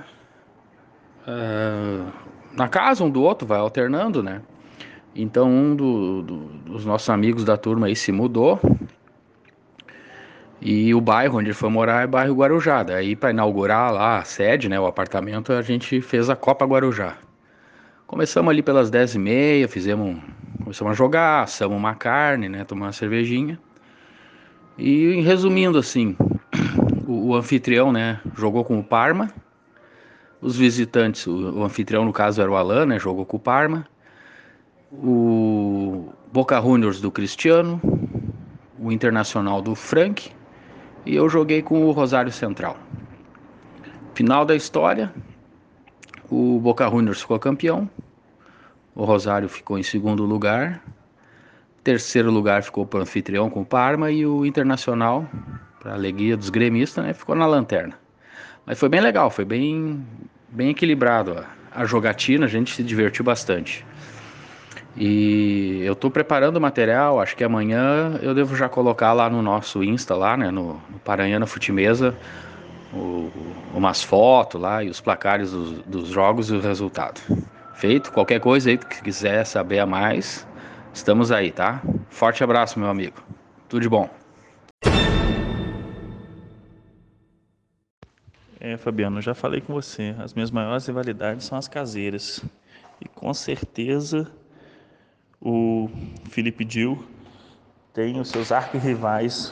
uh, na casa um do outro, vai alternando, né? Então um do, do, dos nossos amigos da turma aí se mudou e o bairro onde ele foi morar é bairro Guarujá. Daí para inaugurar lá a sede, né, o apartamento, a gente fez a Copa Guarujá. Começamos ali pelas 10h30, fizemos, começamos a jogar, assamos uma carne, né, tomar uma cervejinha. E resumindo assim, o, o, anfitrião, né, jogou com o Parma. Os visitantes, o, o, anfitrião no caso era o Alan, né, jogou com o Parma. O Boca Juniors do Cristiano, o Internacional do Frank e eu joguei com o Rosário Central. Final da história, o Boca Juniors ficou campeão, o Rosário ficou em segundo lugar, terceiro lugar ficou para o anfitrião com o Parma e o Internacional, para a alegria dos gremistas, né, ficou na lanterna. Mas foi bem legal, foi bem, bem equilibrado a, a jogatina, a gente se divertiu bastante. E eu estou preparando o material, acho que amanhã eu devo já colocar lá no nosso Insta, lá, né, no, no Paranhana Futimesa, o, umas fotos lá e os placares dos, dos jogos e o resultado. Feito? Qualquer coisa aí que quiser saber a mais, estamos aí, tá? Forte abraço, meu amigo. Tudo de bom. É, Fabiano, já falei com você. As minhas maiores rivalidades são as caseiras. E com certeza o Felipe Dil tem os seus arquirrivais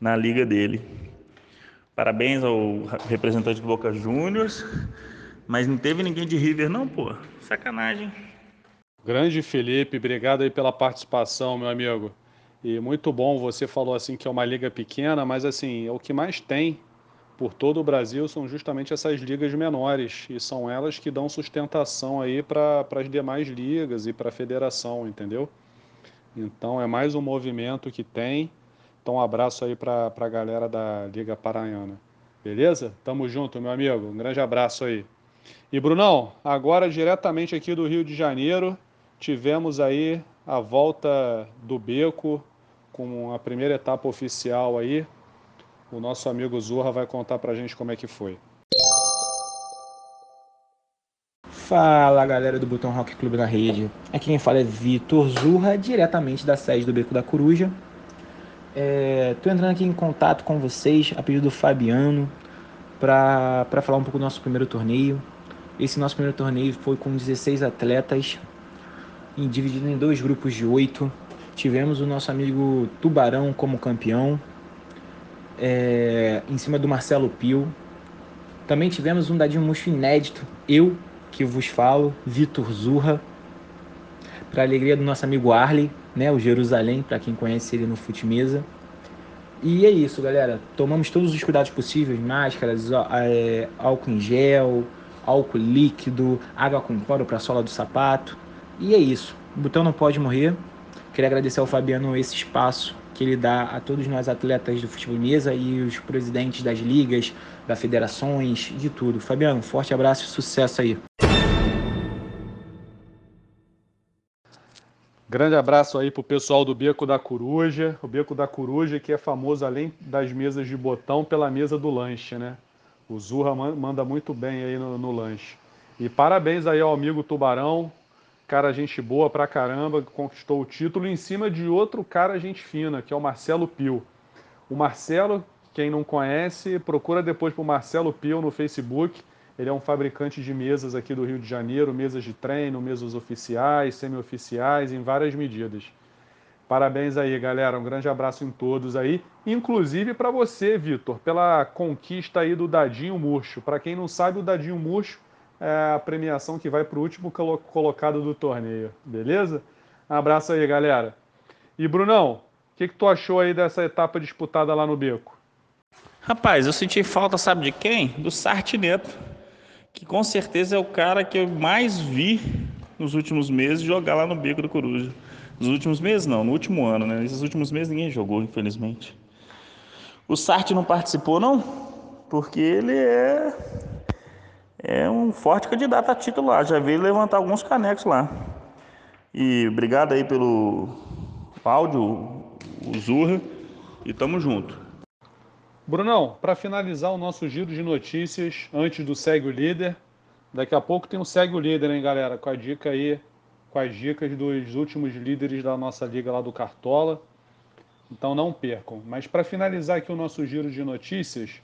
na liga dele. Parabéns ao representante do Boca Juniors, mas não teve ninguém de River não, pô. Sacanagem. Grande Felipe, obrigado aí pela participação, meu amigo. E muito bom, você falou assim que é uma liga pequena, mas assim, é o que mais tem por todo o Brasil são justamente essas ligas menores e são elas que dão sustentação aí para as demais ligas e para a federação, entendeu? Então é mais um movimento que tem. Então um abraço aí para a galera da Liga Paranhana. Beleza? Tamo junto, meu amigo. Um grande abraço aí. E Brunão, agora diretamente aqui do Rio de Janeiro, tivemos aí a volta do Beco com a primeira etapa oficial aí o nosso amigo Zurra vai contar pra gente como é que foi. Fala galera do Botão Rock Clube na rede. Aqui quem fala é Vitor Zurra, diretamente da sede do Beco da Coruja. É, entrando aqui em contato com vocês a pedido do Fabiano para falar um pouco do nosso primeiro torneio. Esse nosso primeiro torneio foi com 16 atletas, dividido em dois grupos de oito. Tivemos o nosso amigo Tubarão como campeão, é, em cima do Marcelo Pio. Também tivemos um dadinho murcho inédito, eu que vos falo, Vitor Zurra, para alegria do nosso amigo Arley, né, o Jerusalém, para quem conhece ele no Futimesa. E é isso, galera. Tomamos todos os cuidados possíveis: máscaras, é, álcool em gel, álcool líquido, água com cloro para a sola do sapato. E é isso. O botão não pode morrer. Queria agradecer ao Fabiano esse espaço que ele dá a todos nós atletas do futebol mesa e os presidentes das ligas, das federações, de tudo. Fabiano, forte abraço e sucesso aí. Grande abraço aí pro pessoal do Beco da Coruja. O Beco da Coruja que é famoso além das mesas de botão pela mesa do lanche, né? O Zurra manda muito bem aí no, no lanche. E parabéns aí ao amigo Tubarão, cara gente boa pra caramba, conquistou o título em cima de outro cara gente fina, que é o Marcelo Pio. O Marcelo, quem não conhece, procura depois pro Marcelo Pio no Facebook. Ele é um fabricante de mesas aqui do Rio de Janeiro, mesas de treino, mesas oficiais, semi-oficiais, em várias medidas. Parabéns aí, galera. Um grande abraço em todos aí, inclusive para você, Vitor, pela conquista aí do Dadinho Murcho. Para quem não sabe, o Dadinho Murcho é a premiação que vai para o último colocado do torneio, beleza? Um abraço aí, galera. E Brunão, o que, que tu achou aí dessa etapa disputada lá no Beco? Rapaz, eu senti falta, sabe de quem? Do Sartineto, que com certeza é o cara que eu mais vi nos últimos meses jogar lá no Beco do Coruja. Nos últimos meses não, no último ano, né? Nesses últimos meses ninguém jogou, infelizmente. O Sart não participou não, porque ele é é um forte candidato a título lá, já veio levantar alguns canecos lá. E obrigado aí pelo áudio, o Zurra, e tamo junto. Brunão, para finalizar o nosso giro de notícias, antes do Segue o Líder, daqui a pouco tem um Segue o Líder, hein, galera? Com a dica aí com as dicas dos últimos líderes da nossa liga lá do Cartola. Então não percam. Mas para finalizar aqui o nosso giro de notícias,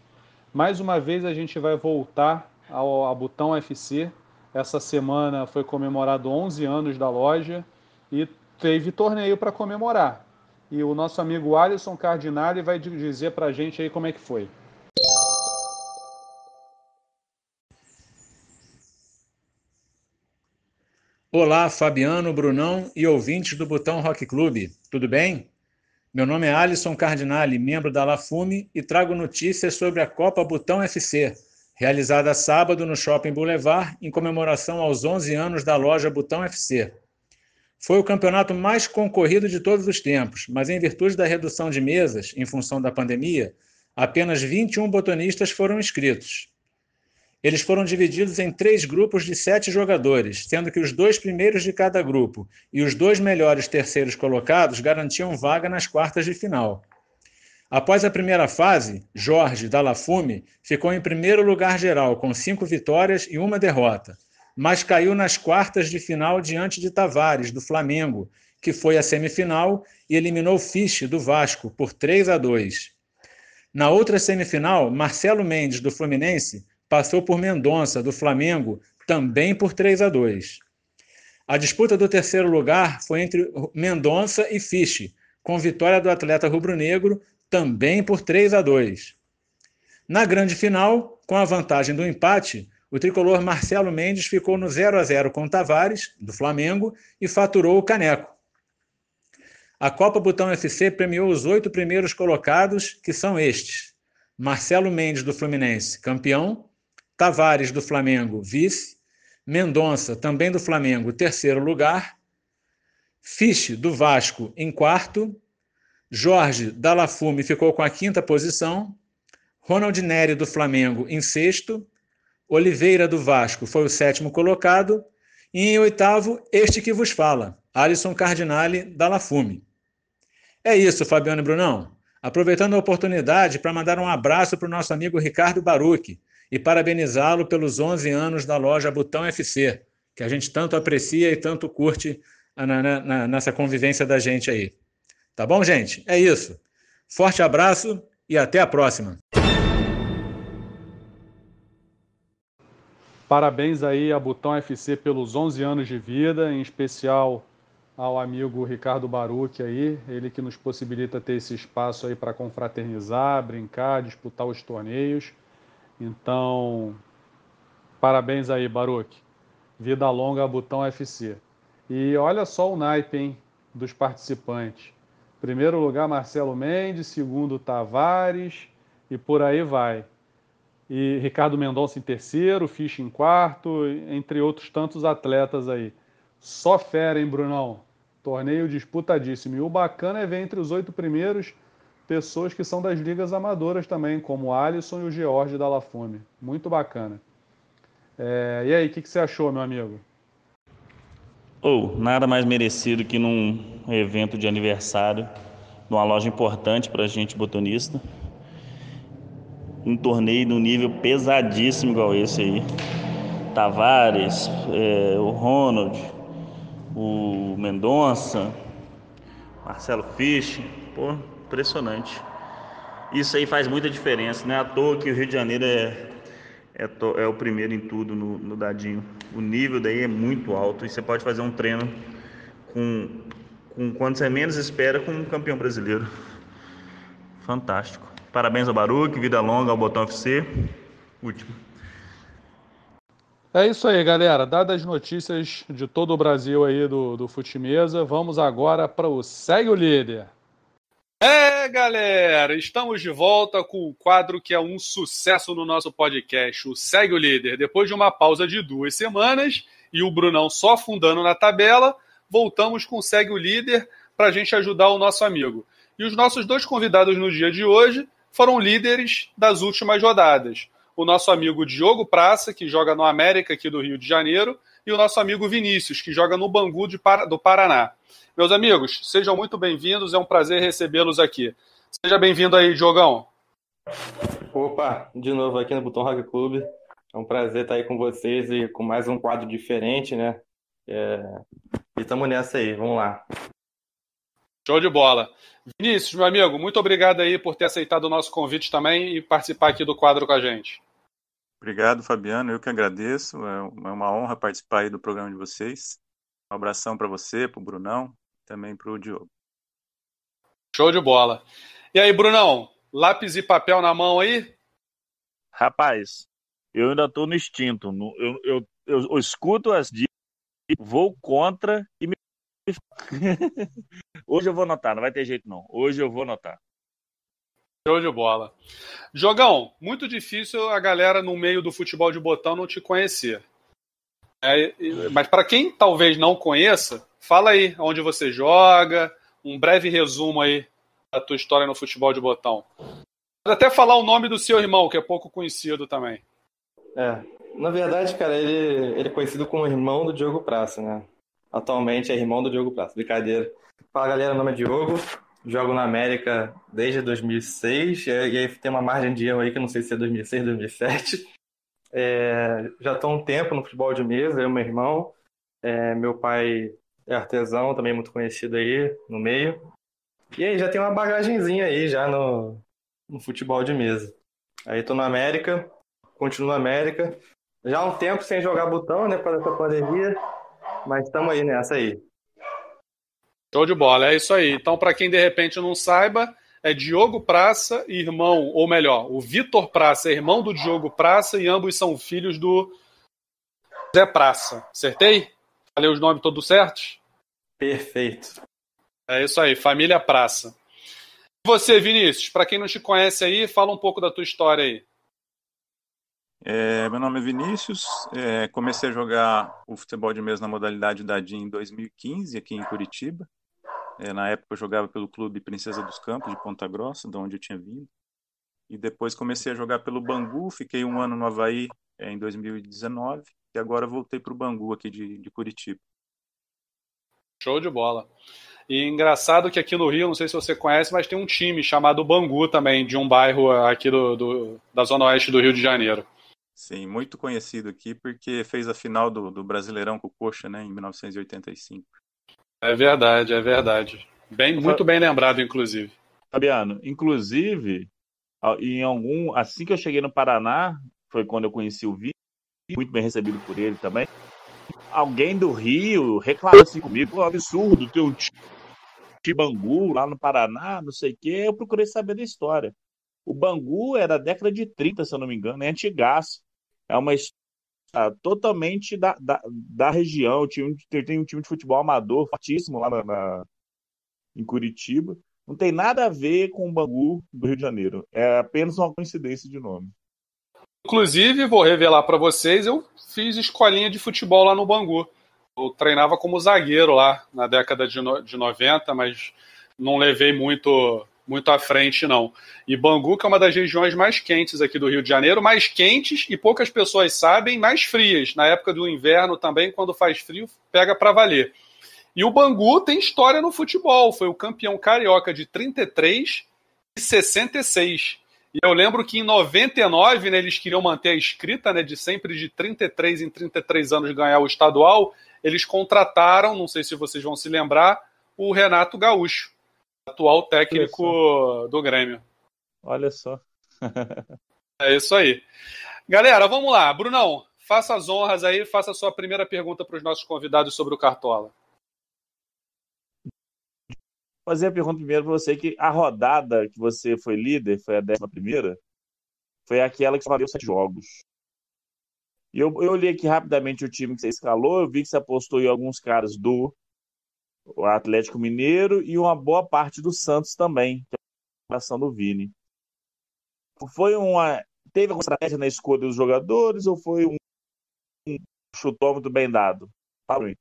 mais uma vez a gente vai voltar ao, ao Botão FC. Essa semana foi comemorado 11 anos da loja e teve torneio para comemorar. E o nosso amigo Alisson Cardinale vai dizer para a gente aí como é que foi. Olá, Fabiano, Brunão e ouvintes do Botão Rock Clube. Tudo bem? Meu nome é Alisson Cardinale, membro da Lafume, e trago notícias sobre a Copa Botão FC, realizada sábado no Shopping Boulevard, em comemoração aos 11 anos da loja Botão FC. Foi o campeonato mais concorrido de todos os tempos, mas em virtude da redução de mesas, em função da pandemia, apenas 21 botonistas foram inscritos. Eles foram divididos em três grupos de sete jogadores, sendo que os dois primeiros de cada grupo e os dois melhores terceiros colocados garantiam vaga nas quartas de final. Após a primeira fase, Jorge Dalafume ficou em primeiro lugar geral, com cinco vitórias e uma derrota, mas caiu nas quartas de final diante de Tavares, do Flamengo, que foi à semifinal e eliminou Fisch, do Vasco, por 3 a 2. Na outra semifinal, Marcelo Mendes, do Fluminense, passou por Mendonça, do Flamengo, também por 3 a 2. A disputa do terceiro lugar foi entre Mendonça e Fisch, com vitória do atleta rubro-negro, também por 3 a 2. Na grande final, com a vantagem do empate, o tricolor Marcelo Mendes ficou no 0 a 0 com Tavares, do Flamengo, e faturou o caneco. A Copa Botão FC premiou os oito primeiros colocados, que são estes: Marcelo Mendes, do Fluminense, campeão, Tavares, do Flamengo, vice. Mendonça, também do Flamengo, terceiro lugar. Fiche, do Vasco, em quarto. Jorge Dalafume ficou com a quinta posição. Ronald Neri, do Flamengo, em sexto. Oliveira, do Vasco, foi o sétimo colocado. E em oitavo, este que vos fala, Alisson Cardinale, Dalafume. É isso, Fabiano e Brunão. Aproveitando a oportunidade para mandar um abraço para o nosso amigo Ricardo Baruch, e parabenizá-lo pelos 11 anos da loja Botão FC, que a gente tanto aprecia e tanto curte na, na, nessa convivência da gente aí. Tá bom, gente? É isso. Forte abraço e até a próxima. Parabéns aí a Botão FC pelos 11 anos de vida, em especial ao amigo Ricardo Baruch aí, ele que nos possibilita ter esse espaço aí para confraternizar, brincar, disputar os torneios. Então, parabéns aí, Baruch. Vida longa, Botão FC. E olha só o naipe, hein, dos participantes. Primeiro lugar, Marcelo Mendes. Segundo, Tavares. E por aí vai. E Ricardo Mendonça em terceiro, Ficha em quarto, entre outros tantos atletas aí. Só fera, hein, Brunão? Torneio disputadíssimo. E o bacana é ver entre os oito primeiros pessoas que são das ligas amadoras também, como o Alisson e o George da La Fome. Muito bacana. É, e aí, o que, que, você achou, meu amigo? Ou, oh, nada mais merecido que num evento de aniversário, numa loja importante para a gente botanista, um torneio no nível pesadíssimo igual esse aí. Tavares, é, o Ronald, o Mendonça, Marcelo Fisch, pô, Impressionante. Isso aí faz muita diferença, não é à toa que o Rio de Janeiro é, é, é o primeiro em tudo no, no dadinho. O nível daí é muito alto e você pode fazer um treino com, com quando você menos espera com um campeão brasileiro. Fantástico. Parabéns ao Baruque, vida longa ao Botão FC. Último. É isso aí, galera. Dadas as notícias de todo o Brasil aí do, do Futimesa, vamos agora para o Segue o Líder. É, galera, estamos de volta com o quadro que é um sucesso no nosso podcast, o Segue o Líder. Depois de uma pausa de duas semanas e o Brunão só afundando na tabela, voltamos com o Segue o Líder para a gente ajudar o nosso amigo. E os nossos dois convidados no dia de hoje foram líderes das últimas rodadas. O nosso amigo Diogo Praça, que joga no América aqui do Rio de Janeiro, e o nosso amigo Vinícius, que joga no Bangu do Paraná. Meus amigos, sejam muito bem-vindos, é um prazer recebê-los aqui. Seja bem-vindo aí, Diogão. Opa, de novo aqui no Botão Rock Club. É um prazer estar aí com vocês e com mais um quadro diferente, né? É... E estamos nessa aí, vamos lá. Show de bola. Vinícius, meu amigo, muito obrigado aí por ter aceitado o nosso convite também e participar aqui do quadro com a gente. Obrigado, Fabiano. Eu que agradeço. É uma honra participar aí do programa de vocês. Um abração para você, para o Brunão, também para o Diogo. Show de bola. E aí, Brunão, lápis e papel na mão aí? Rapaz, eu ainda estou no instinto. Eu, eu, eu, eu escuto as dicas, vou contra e me Hoje eu vou anotar, não vai ter jeito não. Hoje eu vou anotar. Show de bola. Jogão, muito difícil a galera no meio do futebol de botão não te conhecer. É, mas para quem talvez não conheça, fala aí onde você joga, um breve resumo aí da tua história no futebol de botão. Pode até falar o nome do seu irmão, que é pouco conhecido também. É, na verdade, cara, ele, ele é conhecido como irmão do Diogo Praça, né? Atualmente é irmão do Diogo Praça. Brincadeira. Fala galera, meu nome é Diogo. Jogo na América desde 2006. E aí tem uma margem de erro aí que não sei se é 2006, 2007. É, já estou um tempo no futebol de mesa, eu e meu irmão. É, meu pai é artesão, também muito conhecido aí no meio. E aí já tem uma bagagenzinha aí já no, no futebol de mesa. Aí estou na América, continuo na América. Já há um tempo sem jogar botão, né, por essa pandemia. Mas estamos aí nessa aí. Show de bola, é isso aí. Então, para quem de repente não saiba, é Diogo Praça, irmão, ou melhor, o Vitor Praça é irmão do Diogo Praça e ambos são filhos do Zé Praça. Acertei? Falei os nomes todos certos? Perfeito. É isso aí, família Praça. E você, Vinícius, para quem não te conhece aí, fala um pouco da tua história aí. É, meu nome é Vinícius, é, comecei a jogar o futebol de mesa na modalidade da DIN em 2015, aqui em Curitiba. É, na época eu jogava pelo clube Princesa dos Campos, de Ponta Grossa, de onde eu tinha vindo. E depois comecei a jogar pelo Bangu, fiquei um ano no Havaí é, em 2019, e agora voltei para o Bangu aqui de, de Curitiba. Show de bola. E engraçado que aqui no Rio, não sei se você conhece, mas tem um time chamado Bangu também, de um bairro aqui do, do da zona oeste do Rio de Janeiro. Sim, muito conhecido aqui porque fez a final do, do Brasileirão com o Coxa, né, em 1985. É verdade, é verdade. Bem, muito bem lembrado, inclusive. Fabiano, inclusive, em algum, assim que eu cheguei no Paraná, foi quando eu conheci o Vitor, muito bem recebido por ele também. Alguém do Rio reclamou assim comigo, um absurdo ter um Bangu lá no Paraná, não sei o quê. Eu procurei saber da história. O Bangu era da década de 30, se eu não me engano, é antigaço é uma história totalmente da, da, da região. Tem, tem um time de futebol amador fortíssimo lá na, na, em Curitiba. Não tem nada a ver com o Bangu do Rio de Janeiro. É apenas uma coincidência de nome. Inclusive, vou revelar para vocês, eu fiz escolinha de futebol lá no Bangu. Eu treinava como zagueiro lá na década de, no, de 90, mas não levei muito muito à frente, não. E Bangu, que é uma das regiões mais quentes aqui do Rio de Janeiro, mais quentes e poucas pessoas sabem, mais frias. Na época do inverno também, quando faz frio, pega para valer. E o Bangu tem história no futebol, foi o campeão carioca de 33 e 66. E eu lembro que em 99, né, eles queriam manter a escrita né, de sempre de 33 em 33 anos ganhar o estadual. Eles contrataram, não sei se vocês vão se lembrar, o Renato Gaúcho atual técnico do Grêmio. Olha só. é isso aí. Galera, vamos lá. Brunão, faça as honras aí, faça a sua primeira pergunta para os nossos convidados sobre o Cartola. Fazer a pergunta primeiro para você, que a rodada que você foi líder, foi a décima primeira, foi aquela que valeu sete jogos. E eu, eu olhei aqui rapidamente o time que você escalou, eu vi que você apostou em alguns caras do Atlético Mineiro e uma boa parte do Santos também, que é a ação do Vini. Foi uma. Teve alguma estratégia na escolha dos jogadores ou foi um, um chutômetro bem dado? Fala aí.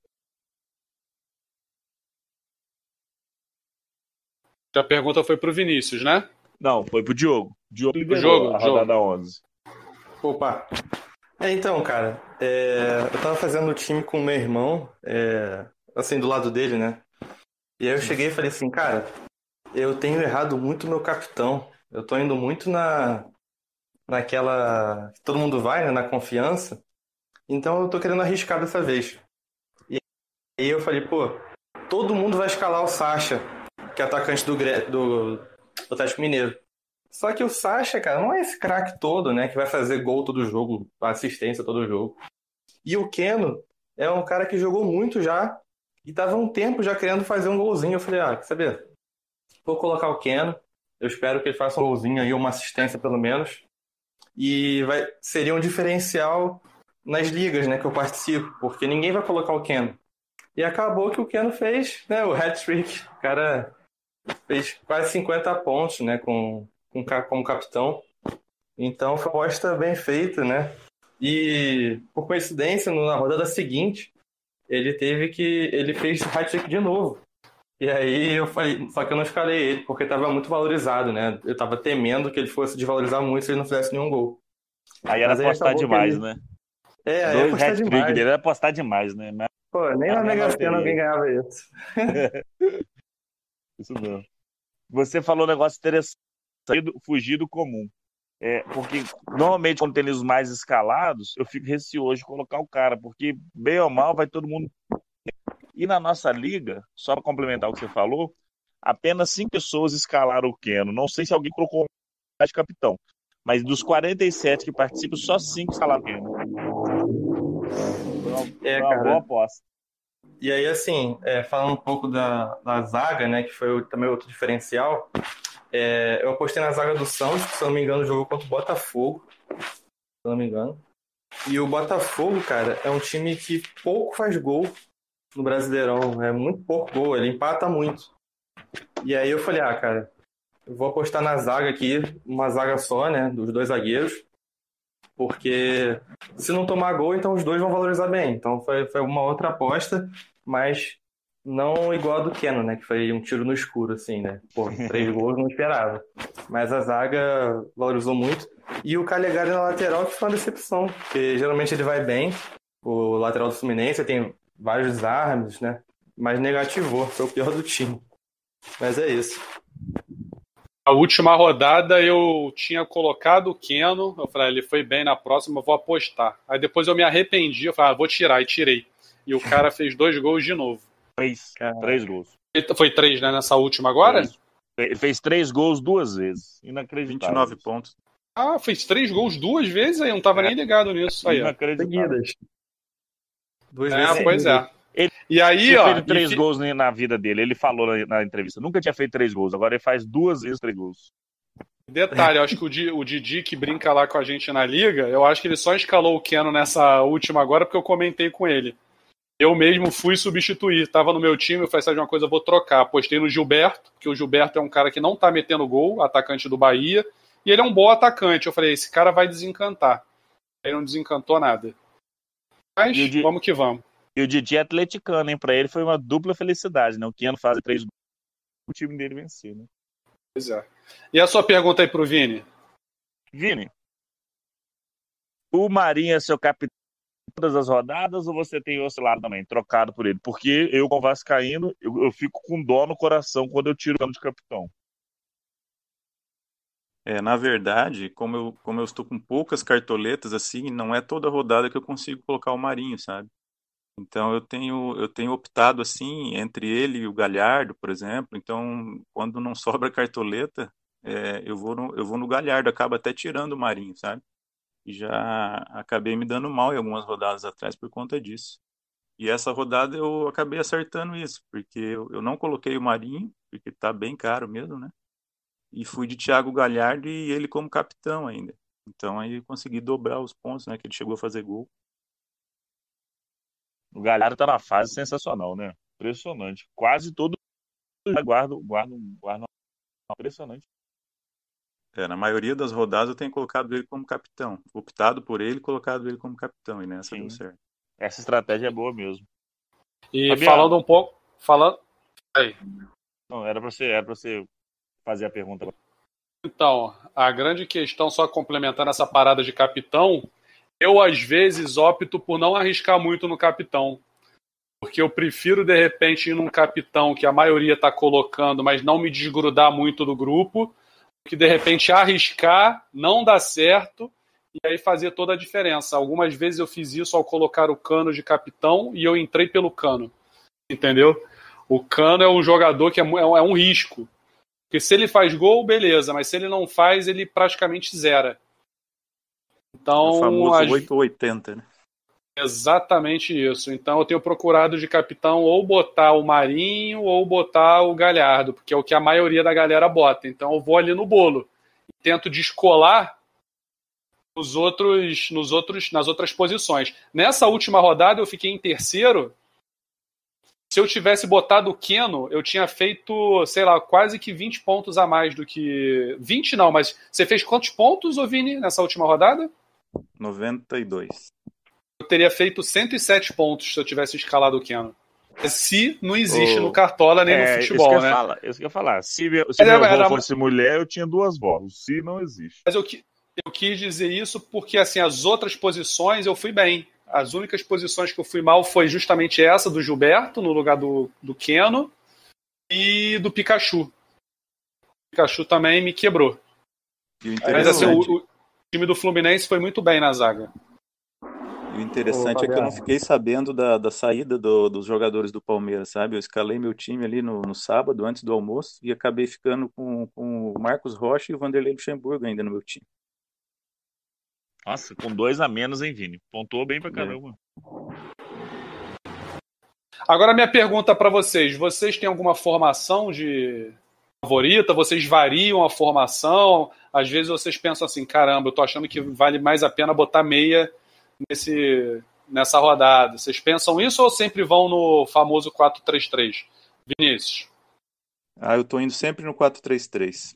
A pergunta foi para o Vinícius, né? Não, foi para o Diogo. Diogo liderou jogo, a rodada jogo. 11. Opa! É, então, cara, é, eu tava fazendo o time com o meu irmão, é, assim, do lado dele, né? E aí eu cheguei e falei assim, cara, eu tenho errado muito meu capitão. Eu tô indo muito na naquela que todo mundo vai, né, na confiança. Então eu tô querendo arriscar dessa vez. E aí eu falei, pô, todo mundo vai escalar o Sacha, que é atacante do, do, do Atlético Mineiro. Só que o Sacha, cara, não é esse craque todo, né, que vai fazer gol todo jogo, assistência todo jogo. E o Keno é um cara que jogou muito já e tava um tempo já querendo fazer um golzinho. Eu falei, ah, quer saber? Vou colocar o Keno. Eu espero que ele faça um golzinho aí, uma assistência pelo menos. E vai, seria um diferencial nas ligas, né, que eu participo, porque ninguém vai colocar o Keno. E acabou que o Keno fez, né, o hat-trick. O cara fez quase 50 pontos, né, com, com como capitão. Então foi uma aposta bem feita, né? E por coincidência, na rodada seguinte, ele teve que. ele fez hat-trick de novo. E aí eu falei, só que eu não escalei ele, porque estava muito valorizado, né? Eu estava temendo que ele fosse desvalorizar muito se ele não fizesse nenhum gol. Aí era apostar demais, ele... né? É, aí Dois apostar demais. dele era apostar demais, né? Mas... Pô, nem na Mega Sena alguém ganhava isso. isso mesmo. Você falou um negócio interessante, fugir do comum. É, porque normalmente quando tem os mais escalados, eu fico receoso de colocar o cara, porque bem ou mal vai todo mundo. E na nossa liga, só para complementar o que você falou, apenas cinco pessoas escalaram o Keno. Não sei se alguém colocou de capitão, mas dos 47 que participam, só cinco escalaram o Keno. Foi uma, É, uma cara. boa aposta. E aí, assim, é, falando um pouco da, da zaga, né, que foi também outro diferencial, é, eu apostei na zaga do Santos, que se eu não me engano jogou contra o Botafogo, se eu não me engano. E o Botafogo, cara, é um time que pouco faz gol no Brasileirão, é muito pouco gol, ele empata muito. E aí eu falei, ah, cara, eu vou apostar na zaga aqui, uma zaga só, né, dos dois zagueiros, porque se não tomar gol, então os dois vão valorizar bem. Então foi, foi uma outra aposta, mas não igual a do Keno, né? Que foi um tiro no escuro, assim, né? Pô, três gols não esperava. Mas a zaga valorizou muito. E o Calegari na lateral, que foi uma decepção, porque geralmente ele vai bem. O lateral do Fluminense tem vários desarmes, né? Mas negativou, foi o pior do time. Mas é isso. A última rodada eu tinha colocado o Keno. Eu falei, ah, ele foi bem na próxima, eu vou apostar. Aí depois eu me arrependi, eu falei, ah, vou tirar, e tirei. E o cara fez dois gols de novo. Três, três gols. Foi três, né, nessa última agora? Três. Ele fez três gols duas vezes. Inacreditável. 29 pontos. Ah, fez três gols duas vezes aí, eu não tava nem ligado nisso aí. Inacreditável. Duas É, vezes pois é. Ele E aí, ó. e três gols na na vida dele. Ele falou na, na entrevista. Nunca tinha feito três gols. Agora ele faz duas vezes três gols. Detalhe, eu acho que o, Di- o Didi que brinca lá com a gente na liga, eu acho que ele só escalou o Keno nessa última agora porque eu comentei com ele. Eu mesmo fui substituir, tava no meu time, eu falei, sabe de uma coisa, eu vou trocar. Apostei no Gilberto, porque o Gilberto é um cara que não tá metendo gol, atacante do Bahia, e ele é um bom atacante. Eu falei, esse cara vai desencantar. Aí não desencantou nada. Mas E o Di- vamos que vamos. E o Didi é atleticano, hein? Pra ele foi uma dupla felicidade, né? O Keno fazer três gols. O time dele vencer, né? Pois é. E a sua pergunta aí pro Vini? Vini, o Marinho é seu capitão todas as rodadas ou você tem oscilado também, trocado por ele? Porque eu, com o Vascaíno, eu, eu fico com dó no coração quando eu tiro o de capitão. É, na verdade, como eu, como eu estou com poucas cartoletas, assim, não é toda rodada que eu consigo colocar o Marinho, sabe? Então eu tenho, eu tenho optado assim entre ele e o Galhardo, por exemplo. Então, quando não sobra cartoleta, é, eu vou no, eu vou no Galhardo, acaba até tirando o Marinho, sabe? E já acabei me dando mal em algumas rodadas atrás por conta disso. E essa rodada eu acabei acertando isso, porque eu, eu não coloquei o Marinho, porque tá bem caro mesmo, né? E fui de Thiago Galhardo e ele como capitão ainda. Então aí consegui dobrar os pontos, né? Que ele chegou a fazer gol. O Galhardo tá na fase sensacional, né? Impressionante. Quase todo guarda, guarda, guarda impressionante. É, na maioria das rodadas eu tenho colocado ele como capitão. Optado por ele, colocado ele como capitão. E nessa Sim. deu certo. Essa estratégia é boa mesmo. E Fabiano, falando um pouco. Falando. Aí. Não, era pra você, era pra você fazer a pergunta. Então, a grande questão, só complementando essa parada de capitão, eu às vezes opto por não arriscar muito no capitão. Porque eu prefiro, de repente, ir num capitão que a maioria está colocando, mas não me desgrudar muito do grupo, que de repente arriscar, não dar certo, e aí fazer toda a diferença. Algumas vezes eu fiz isso ao colocar o cano de capitão e eu entrei pelo cano. Entendeu? O cano é um jogador que é, é, é um risco. Porque se ele faz gol, beleza, mas se ele não faz, ele praticamente zera. Então, o famoso as... 880, né? Exatamente isso. Então eu tenho procurado de capitão ou botar o Marinho ou botar o Galhardo, porque é o que a maioria da galera bota. Então eu vou ali no bolo e tento descolar nos outros, nos outros, nas outras posições. Nessa última rodada eu fiquei em terceiro. Se eu tivesse botado o Keno, eu tinha feito, sei lá, quase que 20 pontos a mais do que. 20 não, mas você fez quantos pontos, ô Vini, nessa última rodada? 92. Eu teria feito 107 pontos se eu tivesse escalado o Keno. Se não existe oh, no Cartola nem é, no futebol, isso né? Falar, isso que eu ia falar. Se, meu, se meu era, fosse mulher, eu tinha duas bolas. Se não existe. Mas eu, eu quis dizer isso porque assim as outras posições eu fui bem. As únicas posições que eu fui mal foi justamente essa do Gilberto no lugar do, do Keno e do Pikachu. O Pikachu também me quebrou. Mas assim, o, o, time do Fluminense foi muito bem na zaga. O interessante Ô, é que eu não fiquei sabendo da, da saída do, dos jogadores do Palmeiras, sabe? Eu escalei meu time ali no, no sábado, antes do almoço, e acabei ficando com, com o Marcos Rocha e o Vanderlei Luxemburgo ainda no meu time. Nossa, com dois a menos, hein, Vini? Pontuou bem pra é. caramba. Agora, minha pergunta para vocês: vocês têm alguma formação de favorita? Vocês variam a formação? Às vezes vocês pensam assim: caramba, eu tô achando que vale mais a pena botar meia nesse, nessa rodada. Vocês pensam isso ou sempre vão no famoso 4-3-3? Vinícius. Ah, eu tô indo sempre no 4-3-3.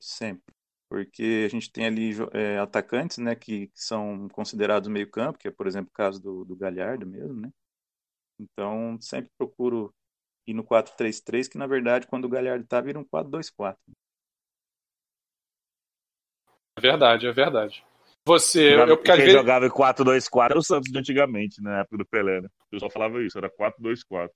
Sempre porque a gente tem ali é, atacantes, né, que são considerados meio campo, que é, por exemplo, o caso do, do Galhardo mesmo, né? Então, sempre procuro ir no 4-3-3, que na verdade, quando o Galhardo tá, vira um 4-2-4. É verdade, é verdade. Você, eu, eu porque Quem vezes... jogava em 4-2-4 era o Santos de antigamente, né, na época do Pelé, né? O pessoal falava isso, era 4-2-4.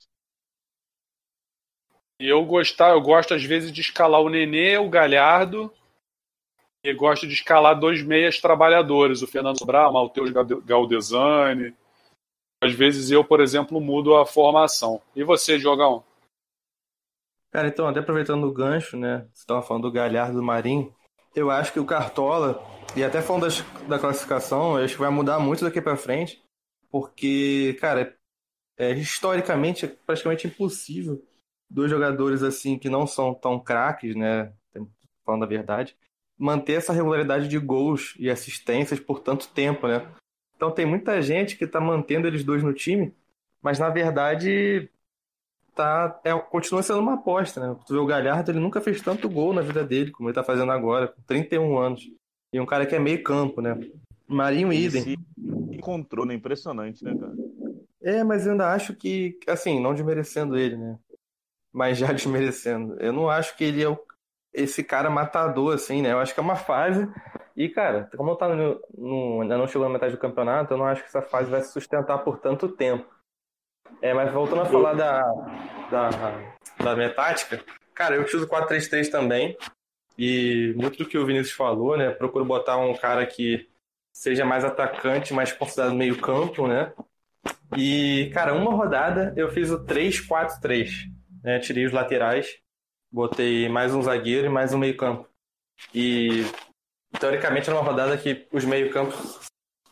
E eu gostar, eu gosto às vezes de escalar o Nenê, o Galhardo e gosto de escalar dois meias trabalhadores, o Fernando Sobral, o Matheus Galdesani. Às vezes eu, por exemplo, mudo a formação. E você, Jogão? Cara, então, até aproveitando o gancho, né? Você estava falando do Galhardo do Marinho. Eu acho que o Cartola, e até falando das, da classificação, acho que vai mudar muito daqui para frente, porque, cara, é, historicamente é praticamente impossível dois jogadores assim que não são tão craques, né? Falando a verdade, manter essa regularidade de gols e assistências por tanto tempo, né? Então tem muita gente que está mantendo eles dois no time, mas na verdade tá, é, continua sendo uma aposta, né? Tu vê o Galhardo, ele nunca fez tanto gol na vida dele como ele está fazendo agora, com 31 anos. E um cara que é meio campo, né? Marinho Idem. Se encontrou, né? Impressionante, né, cara? É, mas eu ainda acho que, assim, não desmerecendo ele, né? Mas já desmerecendo. Eu não acho que ele é o, esse cara matador, assim, né? Eu acho que é uma fase. E, cara, como tá no, no, ainda não chegou na metade do campeonato, eu não acho que essa fase vai se sustentar por tanto tempo. É, mas voltando a falar da, da, da minha tática, cara, eu uso 4-3-3 também. E muito do que o Vinícius falou, né? Procuro botar um cara que seja mais atacante, mais considerado meio campo, né? E, cara, uma rodada eu fiz o 3-4-3. Né? Tirei os laterais Botei mais um zagueiro e mais um meio campo. E teoricamente era uma rodada que os meio-campos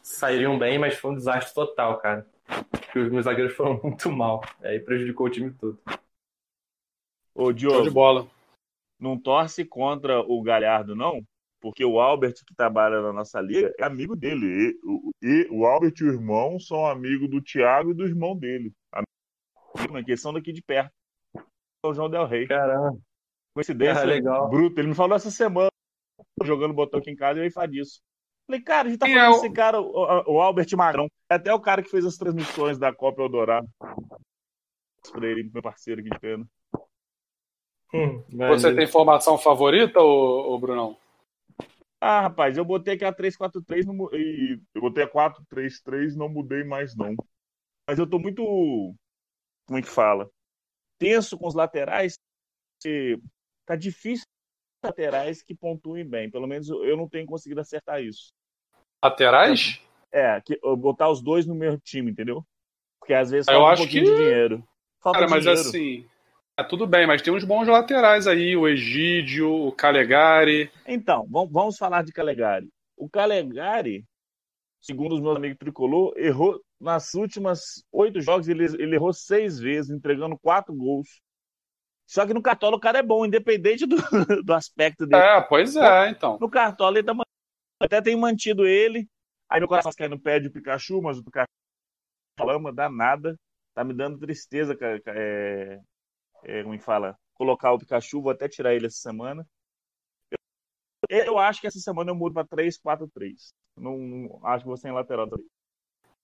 sairiam bem, mas foi um desastre total, cara. Porque os meus zagueiros foram muito mal. Aí prejudicou o time todo. Ô, Diogo. Show de bola. Não torce contra o Galhardo, não? Porque o Albert, que trabalha na nossa liga, é amigo dele. E, o, e o Albert e o irmão são amigos do Thiago e do irmão dele. Amigos, que são daqui de perto. O João Del Rey. Caramba. Coincidência Ah, legal. bruta. Ele me falou essa semana, jogando botão aqui em casa, e eu ia falar disso. Falei, cara, a gente tá Quem falando é o- desse cara, o, o Albert Magrão. É até o cara que fez as transmissões da Copa Eldorado. Pra ele, meu parceiro aqui de pena. Hum, Você tem formação favorita, ô, ô Brunão? Ah, rapaz, eu botei aqui a 3-4-3 não e eu botei a 4-3-3 não mudei mais não. Mas eu tô muito, como é que fala? Tenso com os laterais, porque tá difícil os laterais que pontuem bem. Pelo menos eu não tenho conseguido acertar isso. Laterais? É, que, eu botar os dois no mesmo time, entendeu? Porque às vezes Eu falta um acho pouquinho que- de dinheiro. Falta Cara, mas dinheiro. assim. É, tudo bem, mas tem uns bons laterais aí, o Egídio, o Calegari. Então, vamos, falar de Calegari. O Calegari, segundo os meus amigos tricolor, errou nas últimas oito jogos, ele, ele errou seis vezes, entregando quatro gols. Só que no Cartola o cara é bom, independente do, do aspecto dele. É, pois é, então. No Cartola ele tá até tem mantido ele. Aí meu coração cai no pé de Pikachu, mas o Pikachu lama dá nada. Tá me dando tristeza, cara. É, é, como é que fala? Colocar o Pikachu, vou até tirar ele essa semana. Eu, eu acho que essa semana eu mudo pra 3-4-3. Não, não- acho que vou sem lateral também.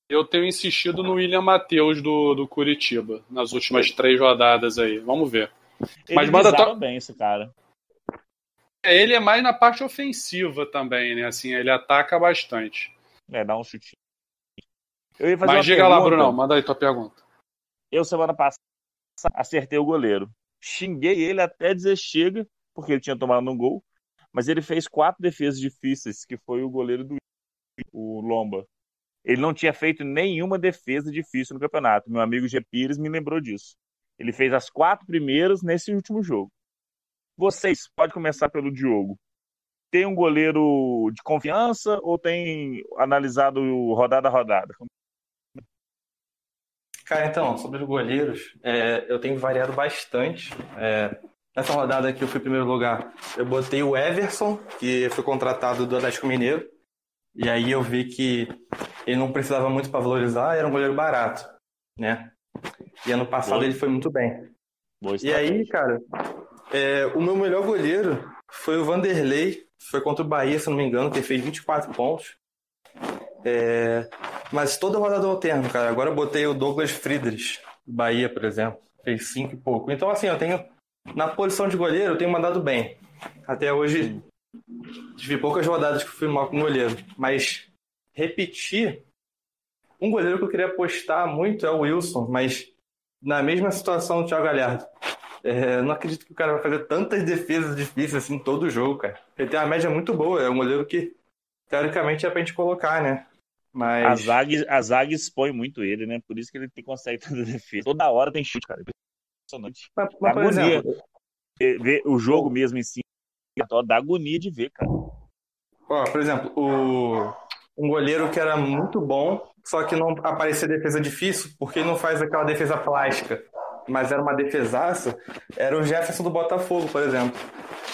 Eu tenho insistido no William Matheus do, do Curitiba, nas últimas três rodadas aí. Vamos ver. Ele Mas manda to- bem esse cara. É, Ele é mais na parte ofensiva também, né? Assim, ele ataca bastante. É, dá um chutinho. Eu ia fazer Mas diga lá, pergunta. Brunão, manda aí tua pergunta. Eu, semana passada, acertei o goleiro. Xinguei ele até dizer chega, porque ele tinha tomado um gol. Mas ele fez quatro defesas difíceis, que foi o goleiro do o Lomba. Ele não tinha feito nenhuma defesa difícil no campeonato. Meu amigo G. Pires me lembrou disso. Ele fez as quatro primeiras nesse último jogo. Vocês, pode começar pelo Diogo. Tem um goleiro de confiança ou tem analisado rodada a rodada? Cara, então, sobre os goleiros, é, eu tenho variado bastante. É, nessa rodada que eu fui em primeiro lugar, eu botei o Everson, que foi contratado do Atlético Mineiro. E aí eu vi que ele não precisava muito para valorizar, era um goleiro barato, né? E ano passado Boa. ele foi muito bem. Boa E aí, cara, é, o meu melhor goleiro foi o Vanderlei, foi contra o Bahia, se não me engano, que fez 24 pontos. É, mas toda rodada eu alterno, cara. Agora eu botei o Douglas Friedrich, Bahia, por exemplo, fez 5 e pouco. Então, assim, eu tenho, na posição de goleiro, eu tenho mandado bem. Até hoje, tive poucas rodadas que fui mal com goleiro, mas repetir. Um goleiro que eu queria apostar muito é o Wilson, mas na mesma situação do Thiago Galhardo. É, não acredito que o cara vai fazer tantas defesas difíceis assim todo jogo, cara. Ele tem uma média muito boa, é um goleiro que teoricamente é pra gente colocar, né? Mas. A zaga, a zaga expõe muito ele, né? Por isso que ele consegue tanta defesa. Toda hora tem chute, cara. Impressionante. Mas, mas, agonia. exemplo, Ver- o jogo mesmo em si, dá agonia de ver, cara. ó, por exemplo, o... um goleiro que era muito bom, só que não aparecia defesa difícil, porque não faz aquela defesa plástica, mas era uma defesaça, era o Jefferson do Botafogo, por exemplo.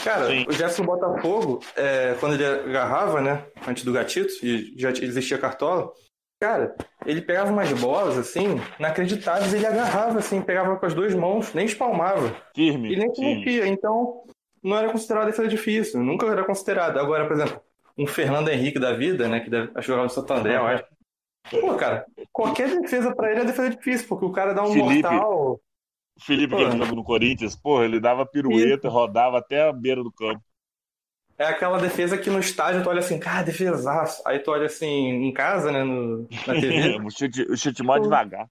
Cara, Sim. o Jefferson do Botafogo, é, quando ele agarrava, né, antes do gatito, e já existia cartola, cara, ele pegava umas bolas, assim, inacreditáveis, ele agarrava, assim, pegava com as duas mãos, nem espalmava. Firme. E nem conhecia, então não era considerado defesa difícil, nunca era considerado. Agora, por exemplo, um Fernando Henrique da vida, né, que deve acho que jogava no eu acho. Pô, cara, qualquer defesa pra ele é defesa difícil, porque o cara dá um Felipe. mortal. Felipe, que Pô. joga no Corinthians, porra, ele dava pirueta, rodava até a beira do campo. É aquela defesa que no estádio tu olha assim, cara, defesaço. Aí tu olha assim, em casa, né, no, na TV, o chute, o chute mó devagar.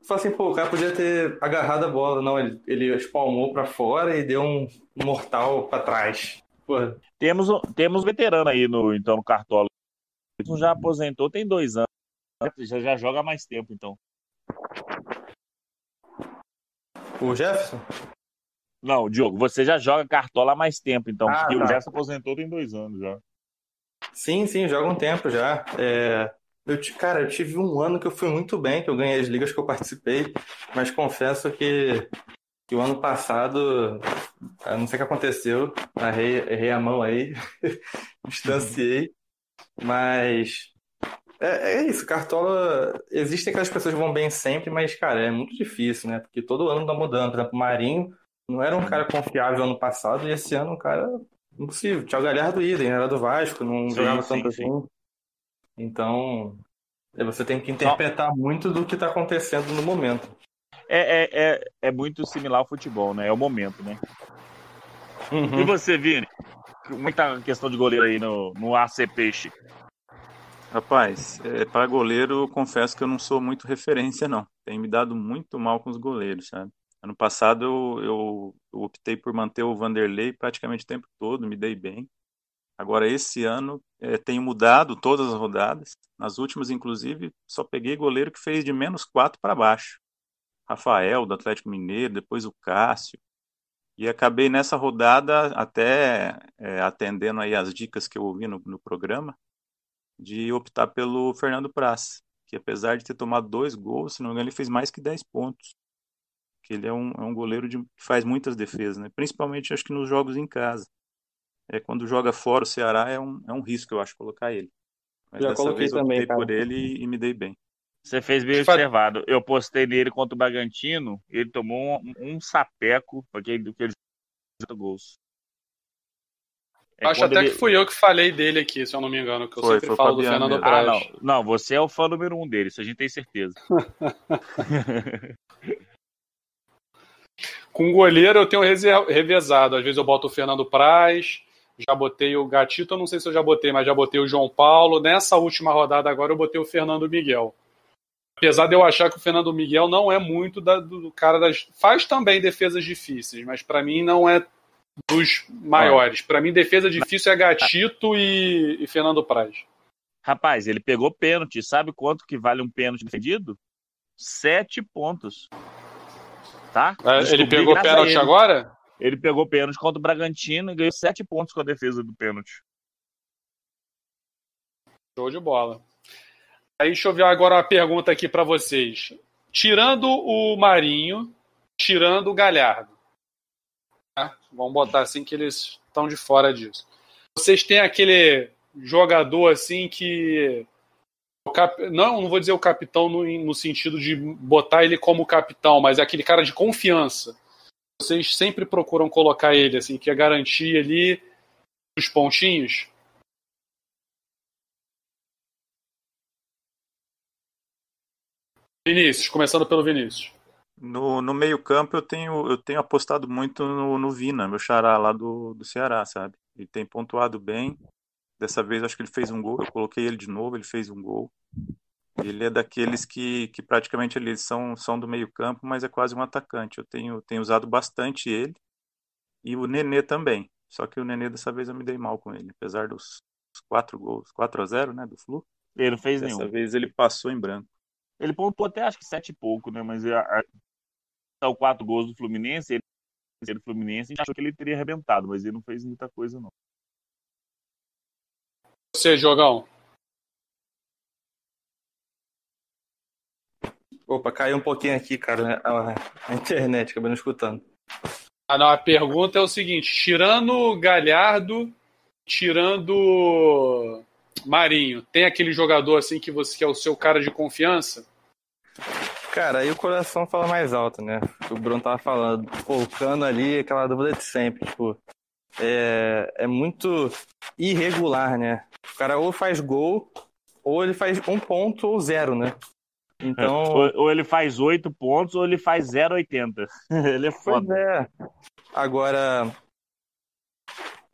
tu fala assim, pô, o cara podia ter agarrado a bola. Não, ele, ele espalmou pra fora e deu um mortal pra trás. Pô, Temos, temos veterano aí no, então, no Cartola. Ele já aposentou tem dois anos. Já, já joga mais tempo, então. O Jefferson? Não, Diogo, você já joga Cartola há mais tempo, então. Ah, porque tá. o Jefferson aposentou tem dois anos já. Sim, sim, joga um tempo já. É, eu, cara, eu tive um ano que eu fui muito bem, que eu ganhei as ligas que eu participei, mas confesso que, que o ano passado, não sei o que aconteceu, errei, errei a mão aí, distanciei, mas é, é, isso, Cartola. Existem aquelas pessoas que vão bem sempre, mas, cara, é muito difícil, né? Porque todo ano tá mudando. Por exemplo, o Marinho não era um cara confiável ano passado e esse ano um cara impossível. Thiago Galhardo idem, era do Vasco, não sim, jogava sim, tanto sim. assim. Então, é, você tem que interpretar muito do que está acontecendo no momento. É, é, é, é, muito similar ao futebol, né? É o momento, né? Uhum. E você, Vini? Como é que tá a questão de goleiro aí no, no AC Peixe? Rapaz, é, para goleiro, confesso que eu não sou muito referência, não. Tem me dado muito mal com os goleiros, sabe? Ano passado eu, eu, eu optei por manter o Vanderlei praticamente o tempo todo, me dei bem. Agora, esse ano, é, tenho mudado todas as rodadas. Nas últimas, inclusive, só peguei goleiro que fez de menos quatro para baixo. Rafael, do Atlético Mineiro, depois o Cássio. E acabei nessa rodada, até é, atendendo aí as dicas que eu ouvi no, no programa, de optar pelo Fernando Praz, que apesar de ter tomado dois gols, se não me engano, ele fez mais que 10 pontos. Que ele é um, é um goleiro de, que faz muitas defesas, né? principalmente acho que nos jogos em casa. É, quando joga fora o Ceará é um, é um risco, eu acho, colocar ele. Mas Já dessa vez eu optei também, por ele e, e, me dei bem. Você fez bem observado. Eu postei nele contra o Bragantino, ele tomou um, um sapeco, porque ele, ele gols. É Acho até ele... que fui eu que falei dele aqui, se eu não me engano, que eu foi, sempre foi falo do Fernando Praz. Ah, não. não, você é o fã número um dele, isso a gente tem certeza. Com goleiro eu tenho revezado. Às vezes eu boto o Fernando Praz, já botei o Gatito, eu não sei se eu já botei, mas já botei o João Paulo. Nessa última rodada agora eu botei o Fernando Miguel. Apesar de eu achar que o Fernando Miguel não é muito da, do cara das. Faz também defesas difíceis, mas para mim não é dos maiores. Para mim, defesa difícil é Gatito e, e, Fernando Praz. Rapaz, ele pegou pênalti. Sabe quanto que vale um pênalti defendido? Sete pontos. Tá? É, ele pegou pênalti agora? Ele pegou pênalti contra o Bragantino e ganhou sete pontos com a defesa do pênalti. Show de bola. Aí deixa eu ver agora uma pergunta aqui para vocês. Tirando o Marinho, tirando o Galhardo, né? Vamos botar assim que eles estão de fora disso. Vocês têm aquele jogador assim que não, não vou dizer o capitão no, no, sentido de botar ele como capitão, mas é aquele cara de confiança. Vocês sempre procuram colocar ele, assim, que é garantir ali os pontinhos. Vinícius, começando pelo Vinícius. No, no meio-campo eu tenho, eu tenho apostado muito no, no Vina, meu xará lá do, do Ceará, sabe? Ele tem pontuado bem. Dessa vez acho que ele fez um gol, eu coloquei ele de novo, ele fez um gol. Ele é daqueles que, que praticamente eles são, são do meio-campo, mas é quase um atacante. Eu tenho, tenho usado bastante ele e o Nenê também. Só que o Nenê dessa vez eu me dei mal com ele, apesar dos quatro gols, 4 a 0 né, do Flu. Ele não fez Dessa nenhum. vez ele passou em branco. Ele pontuou até acho que sete e pouco, né? Mas a, o quatro gols do Fluminense, ele do Fluminense, a gente achou que ele teria arrebentado, mas ele não fez muita coisa, não. Você, Jogão. Opa, caiu um pouquinho aqui, cara, né? a internet, acabei não escutando. Ah, não, a pergunta é o seguinte: tirando Galhardo, tirando Marinho, tem aquele jogador assim que você que é o seu cara de confiança? Cara, aí o coração fala mais alto, né? O Bruno tava falando, colocando ali aquela dúvida de sempre, tipo, é, é muito irregular, né? O cara ou faz gol, ou ele faz um ponto ou zero, né? Então. Ou, ou ele faz oito pontos, ou ele faz 0,80. ele é foda. Pois é. Agora,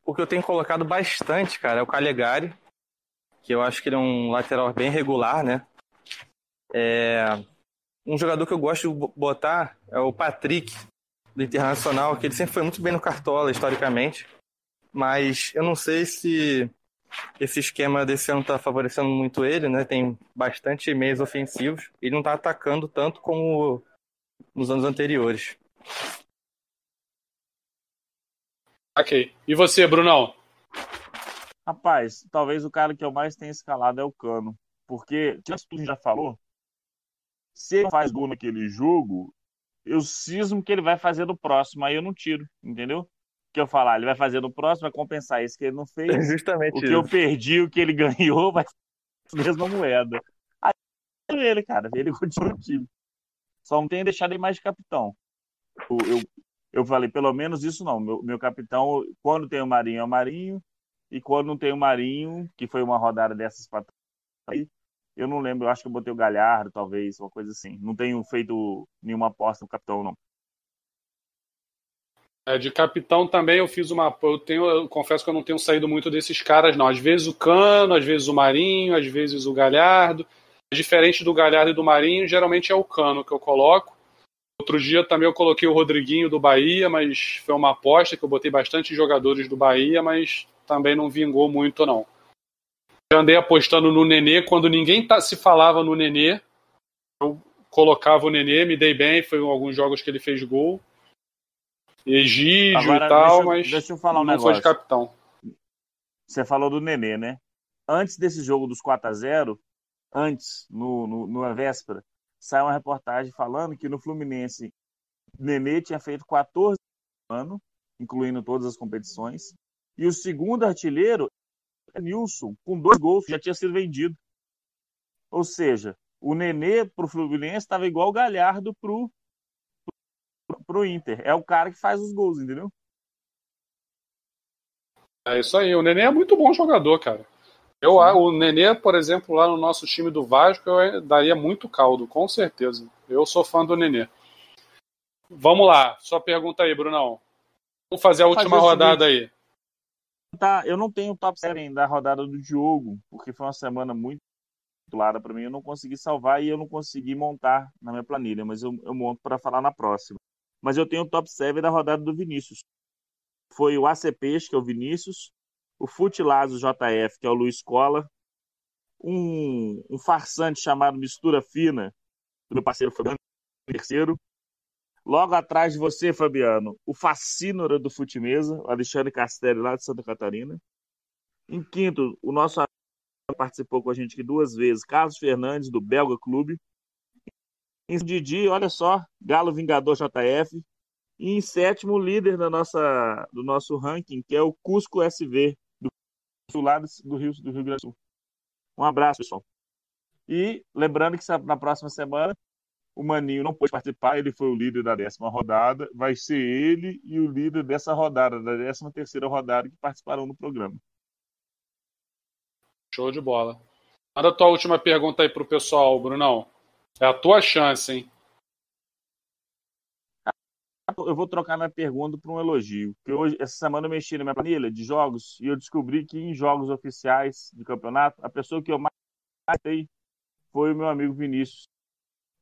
o que eu tenho colocado bastante, cara, é o Calegari, que eu acho que ele é um lateral bem regular, né? É, um jogador que eu gosto de botar é o Patrick, do Internacional, que ele sempre foi muito bem no Cartola, historicamente. Mas eu não sei se esse esquema desse ano está favorecendo muito ele, né? Tem bastante meios ofensivos. Ele não está atacando tanto como nos anos anteriores. Ok. E você, Brunão? Rapaz, talvez o cara que eu mais tenha escalado é o Cano. Porque, que tu já falou, se ele faz gol naquele jogo, eu cismo que ele vai fazer no próximo, aí eu não tiro, entendeu? que eu falar, ele vai fazer no próximo, vai compensar isso que ele não fez. É justamente o que isso. eu perdi, o que ele ganhou, vai ser a mesma moeda. Aí ele, cara, ele continua no time. Só não tem deixado ele mais de capitão. Eu, eu, eu falei, pelo menos isso não. Meu, meu capitão, quando tem o Marinho, é o Marinho. E quando não tem o Marinho, que foi uma rodada dessas trás, eu não lembro, eu acho que eu botei o Galhardo, talvez, uma coisa assim. Não tenho feito nenhuma aposta no capitão, não. É, de capitão também eu fiz uma. Eu, tenho, eu confesso que eu não tenho saído muito desses caras, não. Às vezes o Cano, às vezes o Marinho, às vezes o Galhardo. Diferente do Galhardo e do Marinho, geralmente é o Cano que eu coloco. Outro dia também eu coloquei o Rodriguinho do Bahia, mas foi uma aposta que eu botei bastante jogadores do Bahia, mas também não vingou muito, não. Já andei apostando no Nenê quando ninguém tá, se falava no Nenê. Eu colocava o Nenê, me dei bem, foi em alguns jogos que ele fez gol. Egídio Agora, e tal, deixa eu- mas deixa eu falar um não foi de negócio. capitão. Você falou do Nenê, né? Antes desse jogo dos 4 a 0 antes, no, no, numa véspera, saiu uma reportagem falando que no Fluminense, Nenê tinha feito 14 anos, incluindo todas as competições, e o segundo artilheiro Nilson, com dois gols, que já tinha sido vendido. Ou seja, o Nenê pro Fluminense estava igual o Galhardo pro, pro, pro Inter. É o cara que faz os gols, entendeu? É isso aí. O Nenê é muito bom jogador, cara. Eu, o Nenê, por exemplo, lá no nosso time do Vasco, eu daria muito caldo, com certeza. Eu sou fã do Nenê. Vamos lá, sua pergunta aí, Brunão. Vamos fazer a última fazer o rodada seguinte. aí. Tá, eu não tenho o top 7 da rodada do Diogo, porque foi uma semana muito clara para mim. Eu não consegui salvar e eu não consegui montar na minha planilha, mas eu, eu monto para falar na próxima. Mas eu tenho o top 7 da rodada do Vinícius. Foi o ACPs, que é o Vinícius, o Futilazo JF, que é o Luiz Cola, um, um farsante chamado Mistura Fina, do meu parceiro Fabiano, terceiro. Logo atrás de você, Fabiano, o Facínora do Futimesa, Alexandre Castelli, lá de Santa Catarina. Em quinto, o nosso participou com a gente aqui duas vezes, Carlos Fernandes, do Belga Clube. Em Didi, olha só, Galo Vingador JF. E em sétimo, o líder da nossa, do nosso ranking, que é o Cusco SV, do, lado do Rio, do Rio Grande do Sul. Um abraço, pessoal. E lembrando que na próxima semana o Maninho não pôde participar, ele foi o líder da décima rodada. Vai ser ele e o líder dessa rodada, da décima terceira rodada, que participarão do programa. Show de bola. Manda a tua última pergunta aí pro pessoal, Brunão. É a tua chance, hein? Eu vou trocar minha pergunta para um elogio. Porque hoje, essa semana eu mexi na minha planilha de jogos e eu descobri que em jogos oficiais de campeonato, a pessoa que eu mais gostei foi o meu amigo Vinícius.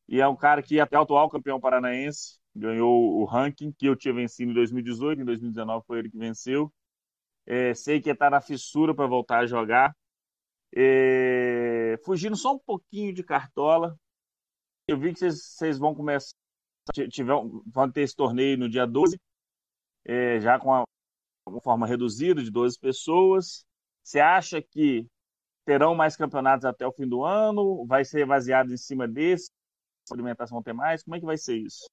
E é um cara que até o atual campeão paranaense, ganhou o ranking que eu tinha vencido em 2018, em 2019 foi ele que venceu. É, sei que está na fissura para voltar a jogar. É, fugindo só um pouquinho de cartola. Eu vi que vocês vão começar, tiver, vão ter esse torneio no dia 12, é, já com uma forma reduzida de 12 pessoas. Você acha que terão mais campeonatos até o fim do ano? Vai ser baseado em cima desse? Alimentação ter mais? Como é que vai ser isso?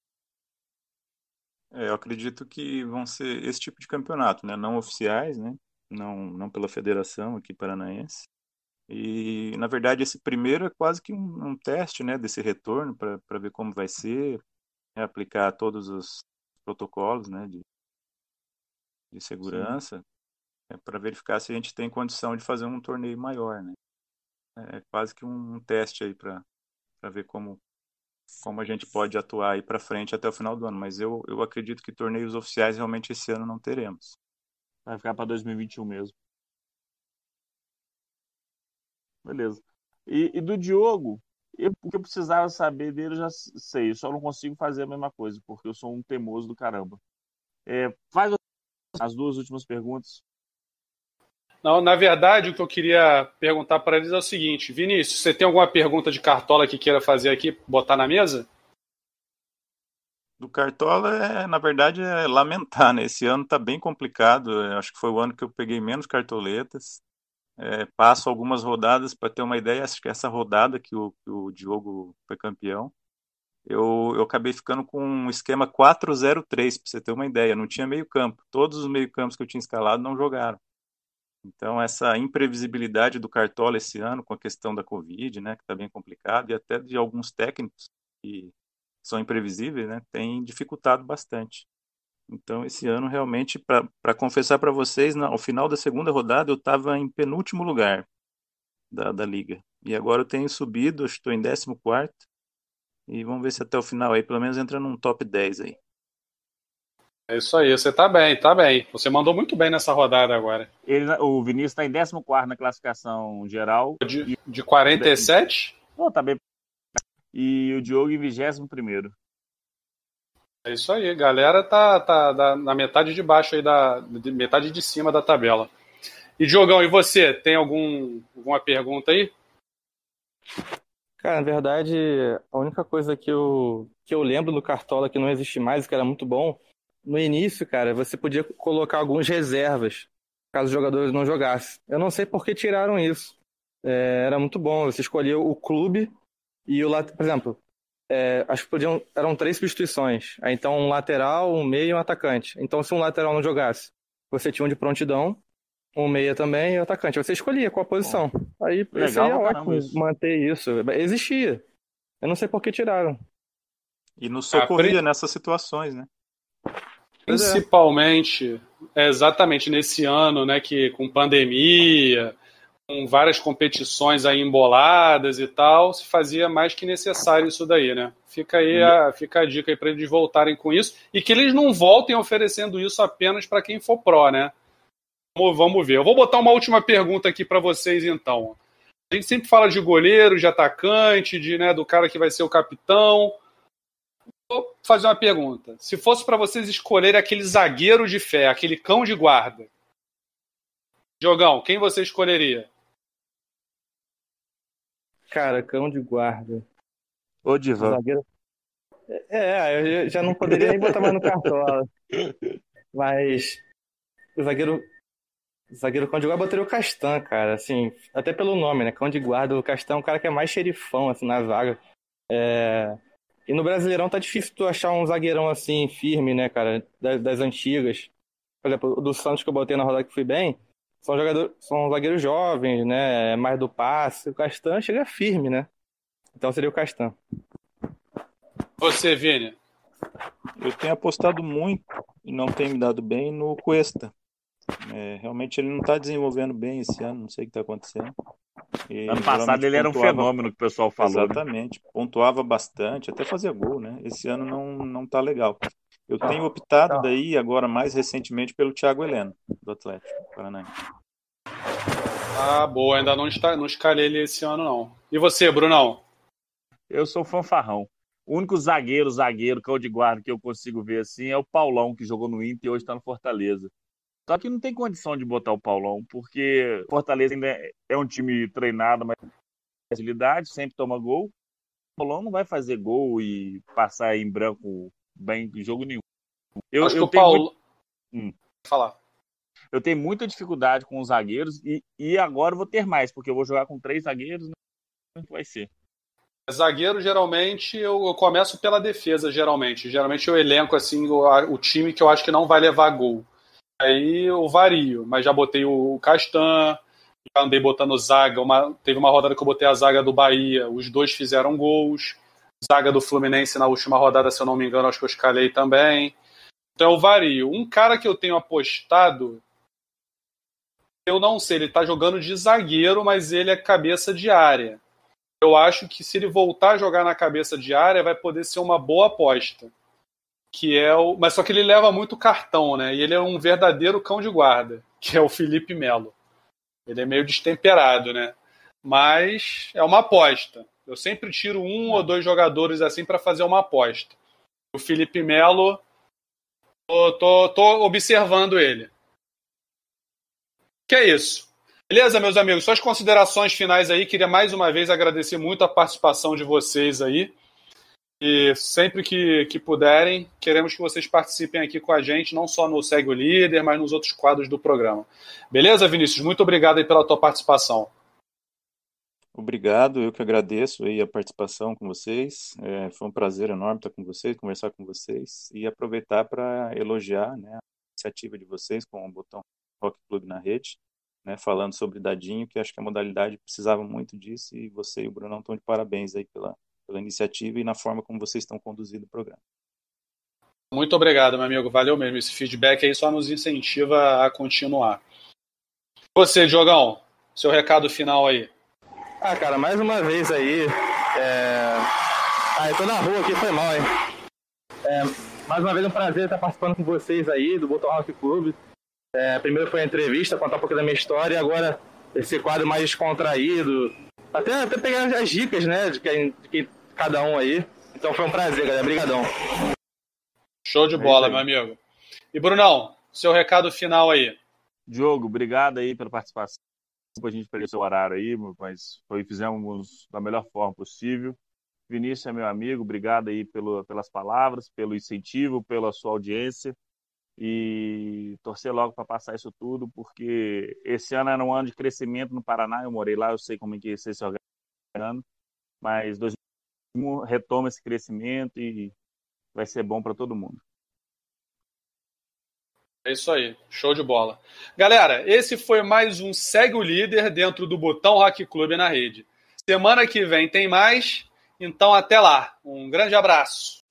É, eu acredito que vão ser esse tipo de campeonato, né? Não oficiais, né? Não, não pela federação aqui paranaense. E, na verdade, esse primeiro é quase que um, um teste, né? Desse retorno para ver como vai ser, né, aplicar todos os protocolos, né? De, de segurança, é, para verificar se a gente tem condição de fazer um torneio maior, né? É quase que um, um teste aí para ver como como a gente pode atuar aí para frente até o final do ano, mas eu, eu acredito que torneios oficiais realmente esse ano não teremos. Vai ficar para 2021 mesmo. Beleza. E, e do Diogo, eu, o que eu precisava saber dele eu já sei, só não consigo fazer a mesma coisa, porque eu sou um teimoso do caramba. É, faz as duas últimas perguntas. Não, na verdade, o que eu queria perguntar para eles é o seguinte: Vinícius, você tem alguma pergunta de cartola que queira fazer aqui, botar na mesa? Do Cartola, é, na verdade, é lamentar, né? Esse ano tá bem complicado. Acho que foi o ano que eu peguei menos cartoletas. É, passo algumas rodadas para ter uma ideia. Acho que essa rodada que o, que o Diogo foi campeão, eu, eu acabei ficando com um esquema 4-0-3, para você ter uma ideia. Não tinha meio campo. Todos os meio campos que eu tinha escalado não jogaram. Então, essa imprevisibilidade do Cartola esse ano, com a questão da Covid, né, que está bem complicado, e até de alguns técnicos que são imprevisíveis, né, tem dificultado bastante. Então, esse ano, realmente, para confessar para vocês, ao final da segunda rodada, eu estava em penúltimo lugar da, da liga. E agora eu tenho subido, estou em 14 quarto e vamos ver se até o final aí, pelo menos entra num top 10 aí. É isso aí, você tá bem, tá bem. Você mandou muito bem nessa rodada agora. Ele, o Vinícius está em 14 na classificação geral. De, de 47? Pô, tá bem. E o Diogo em 21 primeiro. É isso aí, galera tá, tá, tá na metade de baixo aí, da de, metade de cima da tabela. E Diogão, e você? Tem algum, alguma pergunta aí? Cara, na verdade, a única coisa que eu, que eu lembro do Cartola que não existe mais, que era muito bom, no início, cara, você podia colocar algumas reservas, caso os jogadores não jogassem. Eu não sei por que tiraram isso. É, era muito bom. Você escolhia o clube e o lateral. Por exemplo, é, acho que podiam, eram três substituições. Então, um lateral, um meio e um atacante. Então, se um lateral não jogasse, você tinha um de prontidão, um meia também e um atacante. Você escolhia qual posição. Aí Legal, seria ótimo isso. manter isso. Existia. Eu não sei por que tiraram. E nos socorria ah, nessas situações, né? Principalmente, é, exatamente nesse ano, né, que com pandemia, com várias competições aí emboladas e tal, se fazia mais que necessário isso daí, né? Fica aí a, fica a dica aí para eles voltarem com isso e que eles não voltem oferecendo isso apenas para quem for pró, né? Vamos ver. Eu vou botar uma última pergunta aqui para vocês, então. A gente sempre fala de goleiro, de atacante, de, né, do cara que vai ser o capitão. Vou fazer uma pergunta. Se fosse para vocês escolherem aquele zagueiro de fé, aquele cão de guarda, Jogão, quem você escolheria? Cara, cão de guarda. Ô, Divan. Zagueiro... É, eu já não poderia nem botar mais no cartola. Mas o zagueiro Zagueiro cão de guarda botaria o Castan, cara. Assim, até pelo nome, né? Cão de guarda. O Castan é um cara que é mais xerifão, assim, na zaga. É... E no Brasileirão tá difícil tu achar um zagueirão assim, firme, né, cara? Das, das antigas. Por exemplo, o do Santos que eu botei na rodada que fui bem, são jogadores, são zagueiros jovens, né? Mais do passe. O Castan chega firme, né? Então seria o Castan. Você, Vini? Eu tenho apostado muito e não tem me dado bem no Cuesta. É, realmente ele não está desenvolvendo bem esse ano, não sei o que está acontecendo. E, ano passado ele era um fenômeno que o pessoal falou. Né? Exatamente, né? pontuava bastante, até fazia gol, né? Esse ano não, não tá legal. Eu tá. tenho optado tá. daí agora mais recentemente pelo Thiago Heleno, do Atlético Paranaense. Ah, boa, ainda não, está, não escalei ele esse ano não. E você, Brunão? Eu sou fanfarrão. O único zagueiro, zagueiro, cão de guarda que eu consigo ver assim é o Paulão, que jogou no Inter e hoje está no Fortaleza. Só que não tem condição de botar o Paulão, porque Fortaleza ainda é um time treinado, mas facilidade, sempre toma gol. O Paulão não vai fazer gol e passar em branco bem em jogo nenhum. Eu, Acho eu que o Paulo. Muito... Hum. Falar. Eu tenho muita dificuldade com os zagueiros e, e agora vou ter mais, porque eu vou jogar com três zagueiros, né? Como vai ser? Zagueiro, geralmente, eu, eu, começo pela defesa, geralmente. Geralmente eu elenco assim o, o time que eu acho que não vai levar gol. Aí eu vario, mas já botei o Castan, já andei botando zaga. Uma, teve uma rodada que eu botei a zaga do Bahia, os dois fizeram gols. Zaga do Fluminense na última rodada, se eu não me engano, acho que eu escalei também. Então eu vario. Um cara que eu tenho apostado, eu não sei, ele tá jogando de zagueiro, mas ele é cabeça de área. Eu acho que se ele voltar a jogar na cabeça de área, vai poder ser uma boa aposta que é o. Mas só que ele leva muito cartão, né? E ele é um verdadeiro cão de guarda, que é o Felipe Melo. Ele é meio destemperado, né? Mas é uma aposta. Eu sempre tiro um ou dois jogadores assim para fazer uma aposta. O Felipe Melo, tô, tô, tô observando ele. Que é isso. Beleza, meus amigos? Suas considerações finais aí. Queria mais uma vez agradecer muito a participação de vocês aí. E sempre que, que puderem, queremos que vocês participem aqui com a gente, não só no Segue o Líder, mas nos outros quadros do programa. Beleza, Vinícius? Muito obrigado aí pela tua participação. Obrigado, eu que agradeço aí a participação com vocês. É, foi um prazer enorme estar com vocês, conversar com vocês e aproveitar para elogiar né, a iniciativa de vocês com o botão Rock Club na rede, né, falando sobre Dadinho, que acho que a modalidade precisava muito disso e você e o Bruno estão de parabéns aí pela, pela iniciativa e na forma como vocês estão conduzindo o programa. Muito obrigado, meu amigo. Valeu mesmo. Esse feedback aí só nos incentiva a continuar. Você, Jogão, seu recado final aí. Ah, cara, mais uma vez aí. É... Ah, eu tô na rua aqui, foi mal, hein? É, mais uma vez é um prazer estar participando com vocês aí do Botão Rock Club. É, primeiro foi a entrevista, contar um pouco da minha história, e agora esse quadro mais descontraído. Até, até pegar as dicas, né, de quem, de quem, cada um aí. Então foi um prazer, galera. Obrigadão. Show de bola, é meu amigo. E Brunão, seu recado final aí. Diogo, obrigado aí pela participação. A gente perdeu seu horário aí, mas foi, fizemos da melhor forma possível. Vinícius é meu amigo, obrigado aí pelo, pelas palavras, pelo incentivo, pela sua audiência e torcer logo para passar isso tudo, porque esse ano era um ano de crescimento no Paraná, eu morei lá, eu sei como é que você se organizando, mas 2021 retoma esse crescimento e vai ser bom para todo mundo. É isso aí, show de bola. Galera, esse foi mais um Segue o Líder dentro do Botão Rock Club na rede. Semana que vem tem mais, então até lá. Um grande abraço.